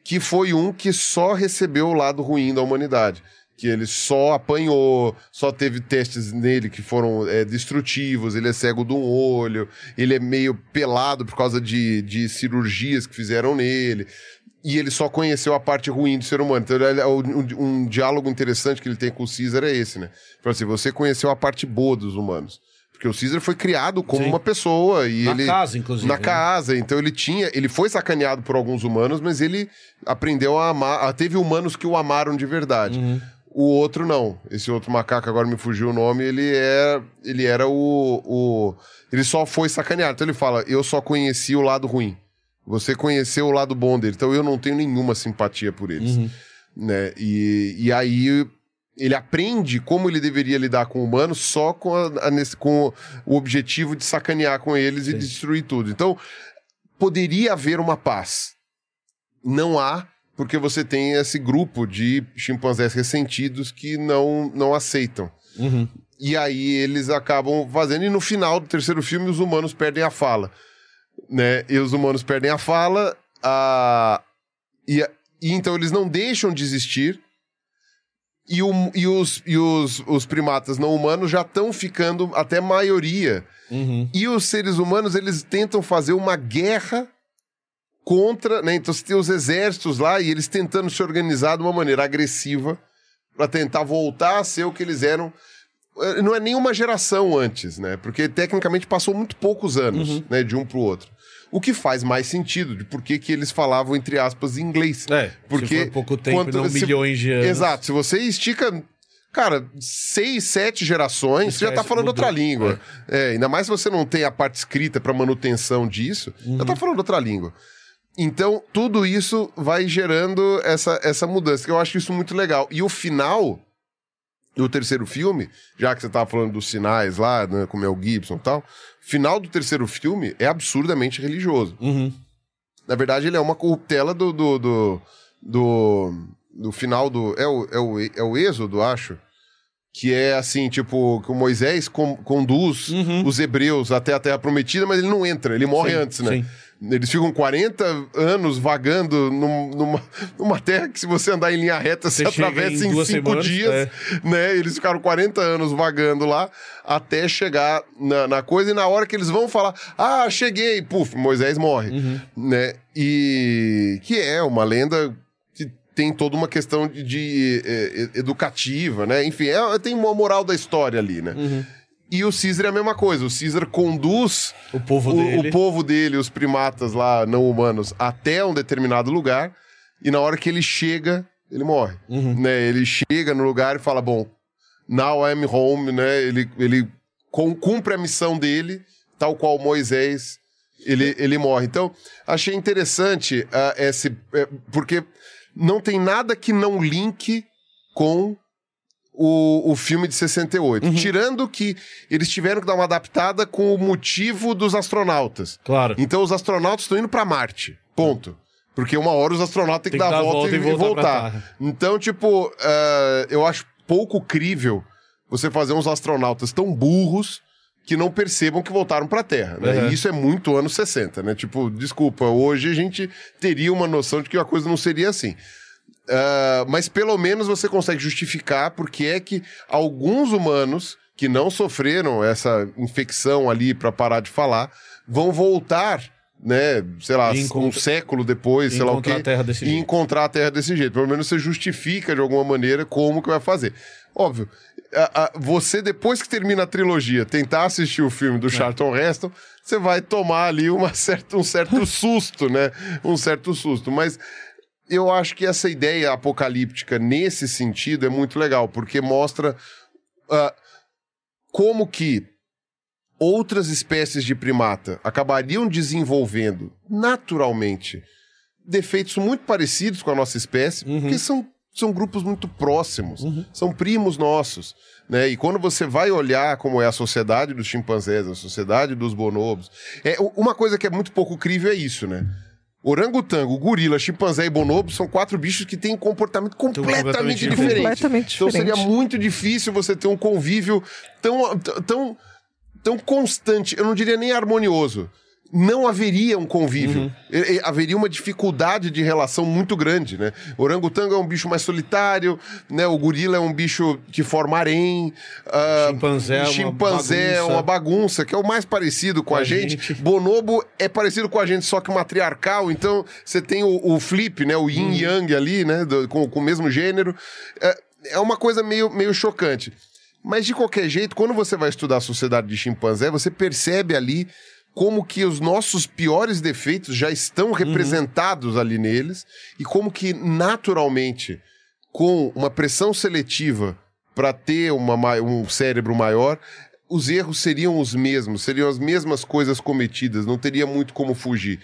Que foi um que só recebeu o lado ruim da humanidade. Que ele só apanhou, só teve testes nele que foram é, destrutivos, ele é cego de um olho, ele é meio pelado por causa de, de cirurgias que fizeram nele. E ele só conheceu a parte ruim do ser humano. Então, ele- um, um diálogo interessante que ele tem com o Caesar é esse, né? Fala assim, você conheceu a parte boa dos humanos. Porque o Caesar foi criado como Sim. uma pessoa e Na ele casa, inclusive, na né? casa, então ele tinha, ele foi sacaneado por alguns humanos, mas ele aprendeu a amar, teve humanos que o amaram de verdade. Uhum. O outro não. Esse outro macaco, agora me fugiu o nome, ele é. Ele era o. o ele só foi sacaneado. Então ele fala: Eu só conheci o lado ruim. Você conheceu o lado bom dele. Então eu não tenho nenhuma simpatia por eles. Uhum. Né? E, e aí ele aprende como ele deveria lidar com humanos só com, a- a nesse- com o objetivo de sacanear com eles e Sim. destruir tudo. Então, poderia haver uma paz. Não há, porque você tem esse grupo de chimpanzés ressentidos que não, não aceitam. Uhum. E aí eles acabam fazendo, e no final do terceiro filme os humanos perdem a fala. Né? E os humanos perdem a fala, a... E, a- e então eles não deixam de existir. E, o- e os, e os, os primatas não humanos já estão ficando até maioria. Uhum. E os seres humanos, eles tentam fazer uma guerra contra, né? Então você tem os exércitos lá e eles tentando se organizar de uma maneira agressiva para tentar voltar a ser o que eles eram. Eh, Não é nenhuma geração antes, né? Porque tecnicamente passou muito poucos anos, né, de um pro outro. O que faz mais sentido de por que que eles falavam entre aspas em inglês. É, Porque pouco tempo, quanto- não se- milhões de anos. Exato. Se você estica, cara, seis, sete gerações, você já tá falando mudou. outra língua. É, ainda mais se você não tem a parte escrita para manutenção disso, Uhum. já tá falando outra língua. Então, tudo isso vai gerando essa, essa mudança, que eu acho isso muito legal. E o final do terceiro filme, já que você tava falando dos sinais lá, né, com o Mel Gibson e tal, final do terceiro filme é absurdamente religioso. Uhum. Na verdade, ele é uma corruptela do. do, do, do, do final do. É o, é, o, é o Êxodo, acho. Que é assim, tipo, que o Moisés con- conduz Uhum. os hebreus até a Terra Prometida, mas ele não entra, ele morre Sim, antes, né? sim. Eles ficam 40 anos vagando num- numa, numa terra que, se você andar em linha reta, Você você atravessa em em, cinco semanas, dias. é. Né? Eles ficaram 40 anos vagando lá até chegar na, na coisa, e na hora que eles vão falar, ah, cheguei, puf, Moisés morre. Uhum. Né? E que é uma lenda que tem toda uma questão de, de, eh, educativa, né? Enfim, é- tem uma moral da história ali, né? Uhum. E o Caesar é a mesma coisa. O Caesar conduz O povo o, dele. o povo dele, os primatas lá não humanos, até um determinado lugar, e na hora que ele chega, ele morre. Uhum. Né? Ele chega no lugar e fala: Bom, now I'm home, né? Ele, ele cumpre a missão dele, tal qual Moisés, ele, ele morre. Então, achei interessante ah, esse. eh, porque não tem nada que não linke com o, o filme de 68. Tirando que eles tiveram que dar uma adaptada com o motivo dos astronautas. Claro. Então os astronautas estão indo pra Marte. Ponto. Porque uma hora os astronautas têm que, dar a volta, e, e voltar voltar. Então, tipo, eh, eu acho pouco crível você fazer uns astronautas tão burros que não percebam que voltaram pra Terra. Né? Uhum. E isso é muito anos 60, né? Tipo, desculpa, hoje a gente teria uma noção de que a coisa não seria assim. Ah, mas pelo menos você consegue justificar porque é que alguns humanos que não sofreram essa infecção ali para parar de falar vão voltar, né? Sei lá, E um encontra- século depois, sei lá o quê, e jeito. encontrar a Terra desse jeito. Pelo menos você justifica de alguma maneira como que vai fazer. Óbvio, a- a- você depois que termina a trilogia tentar assistir o filme É. do Charlton Heston, você vai tomar ali uma certa, um certo susto, né? Um certo susto. Mas eu acho que essa ideia apocalíptica nesse sentido é muito legal, porque mostra ah, como que outras espécies de primata acabariam desenvolvendo naturalmente defeitos muito parecidos com a nossa espécie, porque são, são grupos muito próximos, são primos nossos. Né? E quando você vai olhar como é a sociedade dos chimpanzés, a sociedade dos bonobos, é, uma coisa que é muito pouco crível é isso, né? Orangotango, gorila, chimpanzé e bonobo são quatro bichos que têm um comportamento completamente completamente diferente. diferente. Completamente Então seria muito difícil você ter um convívio tão, tão, tão constante, eu não diria nem harmonioso. Não haveria um convívio. E- e haveria uma dificuldade de relação muito grande, né? O orangotango é um bicho mais solitário, né? O gorila é um bicho que forma harém. ah, Chimpanzé é uma chimpanzé é bagunça. uma bagunça, que é o mais parecido com, Com a, gente. gente. Bonobo é parecido com a gente, só que matriarcal. Então, você tem o, o flip, né? O yin yang ali, né? do- com, com o mesmo gênero. É, é uma coisa meio, meio chocante. Mas de qualquer jeito, quando você vai estudar a sociedade de chimpanzé, você percebe ali como que os nossos piores defeitos já estão representados ali neles e como que naturalmente, com uma pressão seletiva para ter uma ma- um cérebro maior, os erros seriam os mesmos, seriam as mesmas coisas cometidas, não teria muito como fugir.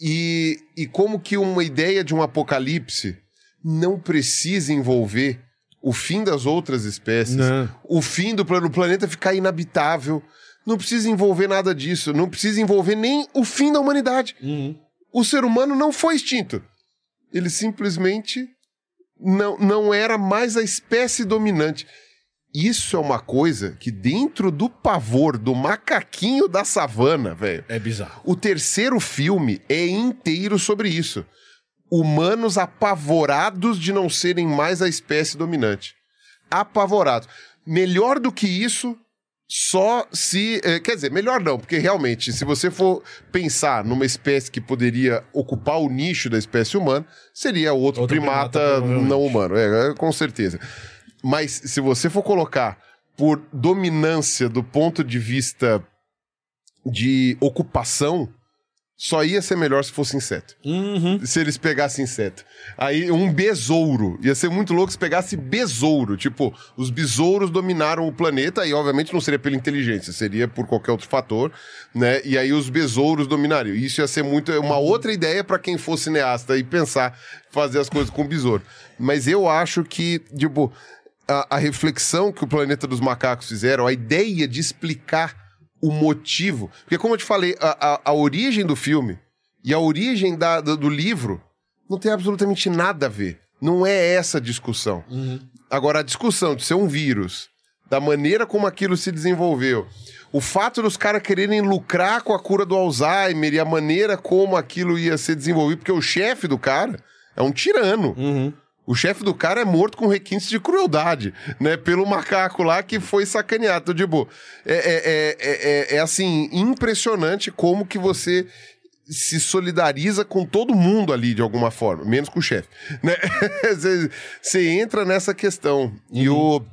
E, e como que uma ideia de um apocalipse não precisa envolver o fim das outras espécies, Não. o fim do planeta ficar inabitável. Não precisa envolver nada disso, não precisa envolver nem o fim da humanidade. Uhum. O ser humano não foi extinto. Ele simplesmente não, não era mais a espécie dominante. Isso é uma coisa que, dentro do pavor do macaquinho da savana, velho, É bizarro. o terceiro filme é inteiro sobre isso. Humanos apavorados de não serem mais a espécie dominante. Apavorados. Melhor do que isso, só se. eh, quer dizer, melhor não, porque realmente, se você for pensar numa espécie que poderia ocupar o nicho da espécie humana, seria outro, Outro primata, primata, não humano. É, é, com certeza. Mas se você for colocar por dominância do ponto de vista de ocupação, só ia ser melhor se fosse inseto. Uhum. Se eles pegassem inseto. Aí, um besouro. Ia ser muito louco se pegasse besouro. Tipo, os besouros dominaram o planeta, e obviamente não seria pela inteligência, seria por qualquer outro fator, né? E aí os besouros dominariam. Isso ia ser muito uma outra ideia para quem for cineasta e pensar fazer as coisas com besouro. Mas eu acho que, tipo, a, a reflexão que o Planeta dos Macacos fizeram, a ideia de explicar o motivo. Porque, como eu te falei, a, a, a origem do filme e a origem da, do, do livro não tem absolutamente nada a ver. Não é essa a discussão. Agora, a discussão de ser um vírus, da maneira como aquilo se desenvolveu, o fato dos caras quererem lucrar com a cura do Alzheimer e a maneira como aquilo ia ser desenvolvido, porque o chefe do cara é um tirano. Uhum. O chefe do cara é morto com requintes de crueldade, né? Pelo macaco lá que foi sacaneado. Então, tipo, é, é, é, é, é, assim, impressionante como que você se solidariza com todo mundo ali de alguma forma, menos com o chefe, né? Você- entra nessa questão. E o.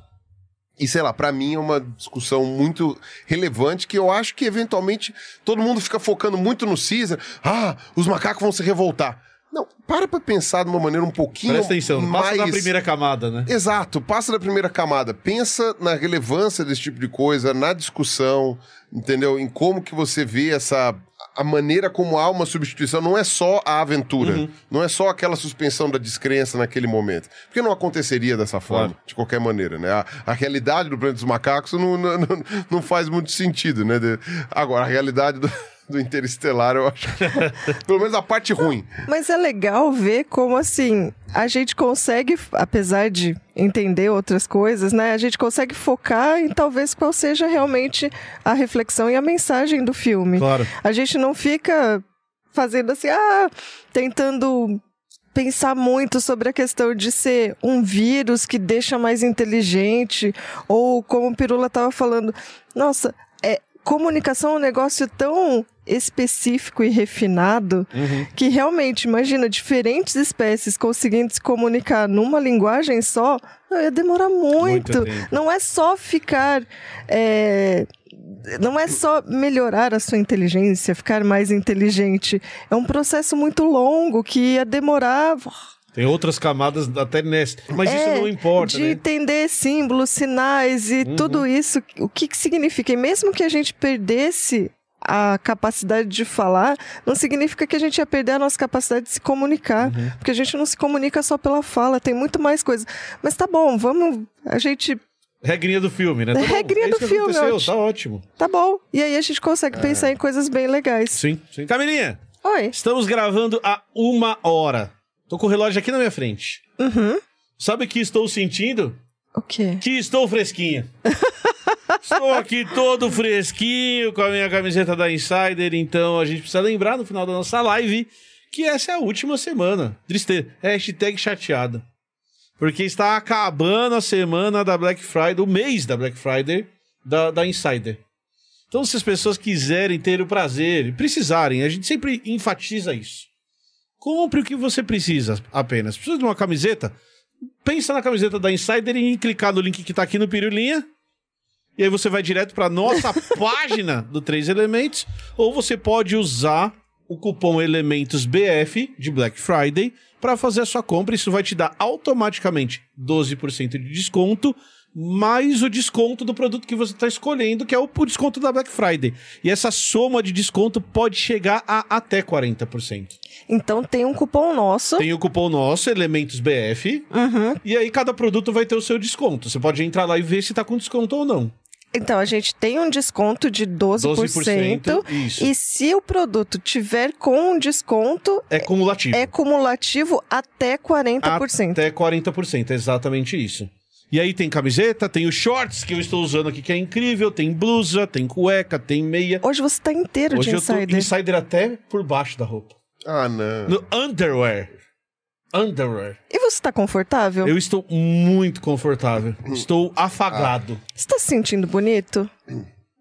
E sei lá, pra mim é uma discussão muito relevante que eu acho que eventualmente todo mundo fica focando muito no Caesar. Ah, os macacos vão se revoltar. Não, para pra pensar de uma maneira um pouquinho Presta atenção, não passa mais... da primeira camada, né? Exato, passa da primeira camada. Pensa na relevância desse tipo de coisa, na discussão, entendeu? Em como que você vê essa. A maneira como há uma substituição não é só a aventura, Uhum. não é só aquela suspensão da descrença naquele momento. Porque não aconteceria dessa forma, Claro. de qualquer maneira, né? A, a realidade do planeta dos macacos não, não, não, não faz muito sentido, né? De- agora, a realidade do, do Interestelar, eu acho pelo menos a parte ruim. Mas é legal ver como, assim, a gente consegue, apesar de entender outras coisas, né? A gente consegue focar em talvez qual seja realmente a reflexão e a mensagem do filme. Claro. A gente não fica fazendo assim, ah, tentando pensar muito sobre a questão de ser um vírus que deixa mais inteligente, ou como o Pirula estava falando, nossa, é, comunicação é um negócio tão específico e refinado que realmente, imagina, diferentes espécies conseguindo se comunicar numa linguagem só, não, ia demorar muito. Muito não é só ficar. é, não é só melhorar a sua inteligência, ficar mais inteligente. É um processo muito longo que ia demorar. Tem outras camadas até nessa. Mas É, isso não importa, de né? entender símbolos, sinais e tudo isso, o que, que significa. E mesmo que a gente perdesse a capacidade de falar, não significa que a gente ia perder a nossa capacidade de se comunicar. Porque a gente não se comunica só pela fala, tem muito mais coisa. Mas tá bom, vamos. A gente. Regrinha do filme, né? Tá bom, Regrinha é isso do filme, ótimo. Tá ótimo. Tá bom. E aí a gente consegue pensar em coisas bem legais. Sim, sim. Camilinha, Oi. estamos gravando há uma hora. Tô com o relógio aqui na minha frente. Uhum. Sabe o que estou sentindo? O quê? Que estou fresquinho. estou aqui todo fresquinho com a minha camiseta da Insider, então a gente precisa lembrar no final da nossa live que essa é a última semana. Tristeza. Hashtag chateado. Porque está acabando a semana da Black Friday, o mês da Black Friday da, da Insider. Então, se as pessoas quiserem ter o prazer precisarem, a gente sempre enfatiza isso. Compre o que você precisa apenas. Precisa de uma camiseta? pensa na camiseta da Insider e clicar no link que tá aqui no Pirulinha. E aí você vai direto pra nossa página do Três Elementos. Ou você pode usar o cupom Elementos BF de Black Friday para fazer a sua compra. Isso vai te dar automaticamente 12% de desconto, mais o desconto do produto que você está escolhendo, que é o desconto da Black Friday. E essa soma de desconto pode chegar a até 40%. Então tem um cupom nosso. Tem o cupom nosso, Elementos BF, Uhum. e aí cada produto vai ter o seu desconto. Você pode entrar lá e ver se tá com desconto ou não. Então a gente tem um desconto de 12%. 12%, isso. E se o produto tiver com um desconto, É cumulativo. é cumulativo até 40%. Até 40%, é exatamente isso. E aí tem camiseta, tem os shorts que eu estou usando aqui, que é incrível, tem blusa, tem cueca, tem meia. Hoje você tá inteiro Hoje de eu tô insider. insider até por baixo da roupa. Ah, não. No underwear. Underwear. E você tá confortável? Eu estou muito confortável. Estou afagado. Você tá se sentindo bonito?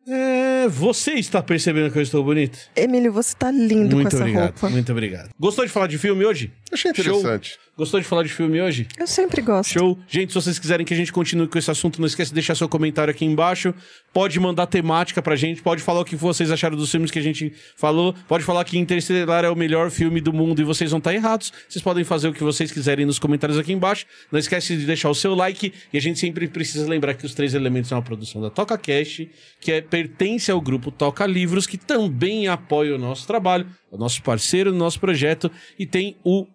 É, você está percebendo que eu estou bonito? Emílio, você tá lindo muito com essa obrigado, roupa. muito obrigado. Gostou de falar de filme hoje? Achei Show. interessante. Gostou de falar de filme hoje? Eu sempre gosto. Show. Gente, se vocês quiserem que a gente continue com esse assunto, não esquece de deixar seu comentário aqui embaixo. Pode mandar temática pra gente, pode falar o que vocês acharam dos filmes que a gente falou. Pode falar que Interestelar é o melhor filme do mundo e vocês vão estar errados. Vocês podem fazer o que vocês quiserem nos comentários aqui embaixo. Não esquece de deixar o seu like. E a gente sempre precisa lembrar que os três elementos são uma produção da Toca Cash, que é, pertence ao grupo Toca Livros, que também apoia o nosso trabalho, o nosso parceiro no nosso projeto. E tem o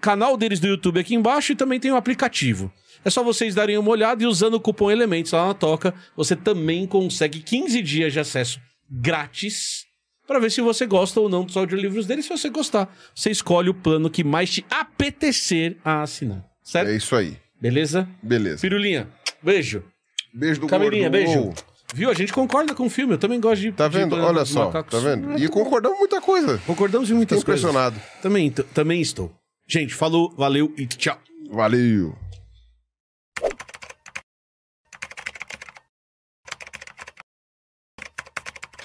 canal deles do YouTube aqui embaixo e também tem o aplicativo. É só vocês darem uma olhada e usando o cupom Elementos lá na Toca, você também consegue 15 dias de acesso grátis para ver se você gosta ou não dos audiolivros deles. Se você gostar, você escolhe o plano que mais te apetecer a assinar. Certo? É isso aí. Beleza? Beleza. Pirulinha, beijo. Beijo do Camilinha, gordo. beijo. Viu? A gente concorda com o filme. Eu também gosto de. Tá de vendo? Planeta Olha só. Macacos. Tá vendo? E concordamos muita coisa. Concordamos em muitas Fiquei coisas. impressionado. Também, também estou. Gente, falou, valeu e tchau. Valeu.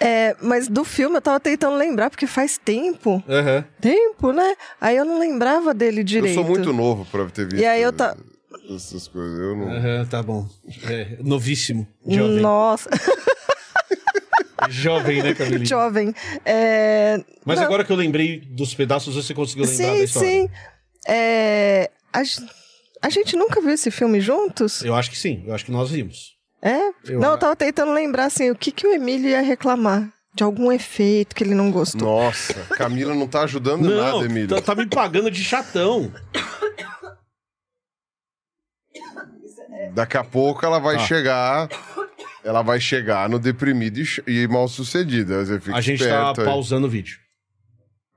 É, mas do filme eu tava tentando lembrar, porque faz tempo. Aham. Tempo, né? Aí eu não lembrava dele direito. Eu sou muito novo pra ter visto E aí eu tá- essas coisas. Eu não... Aham, tá bom. É, novíssimo. Jovem. Nossa, Jovem, né, Camilinha? jovem. É... Mas não, agora que eu lembrei dos pedaços, você conseguiu lembrar da Sim, história? sim. É... A, a gente nunca viu esse filme juntos? Eu acho que sim. Eu acho que nós vimos. É? Eu não, eu tava tentando lembrar, assim, o que, que o Emílio ia reclamar. De algum efeito que ele não gostou. Nossa, Camila não tá ajudando Não, nada, Emílio. tá, tá me pagando de chatão. Daqui a pouco ela vai Tá. chegar. Ela vai chegar no deprimido e, e mal sucedida. Você fica A gente tá aí. pausando o vídeo.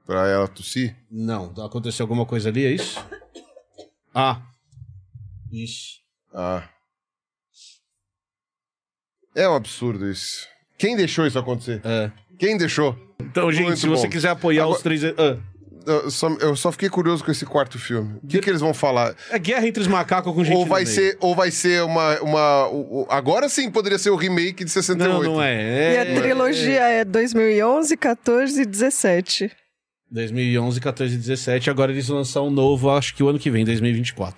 Pra ela tossir. Não, aconteceu alguma coisa ali, é isso? Ah. Isso. Ah. É um absurdo isso. Quem deixou isso acontecer? É. Quem deixou? Então, gente, Muito se você bom. quiser apoiar Agora- os três. Ah. Eu só, eu só fiquei curioso com esse quarto filme. O que, que eles vão falar? É guerra entre os macacos com gente Ou no vai meio. ser, ou vai ser uma. uma o- agora sim poderia ser o remake de 68. Não, não é. E é a trilogia é 2011, 14 e 17. 2011, 14 e 17. Agora eles vão lançar um novo, acho que o ano que vem, 2024.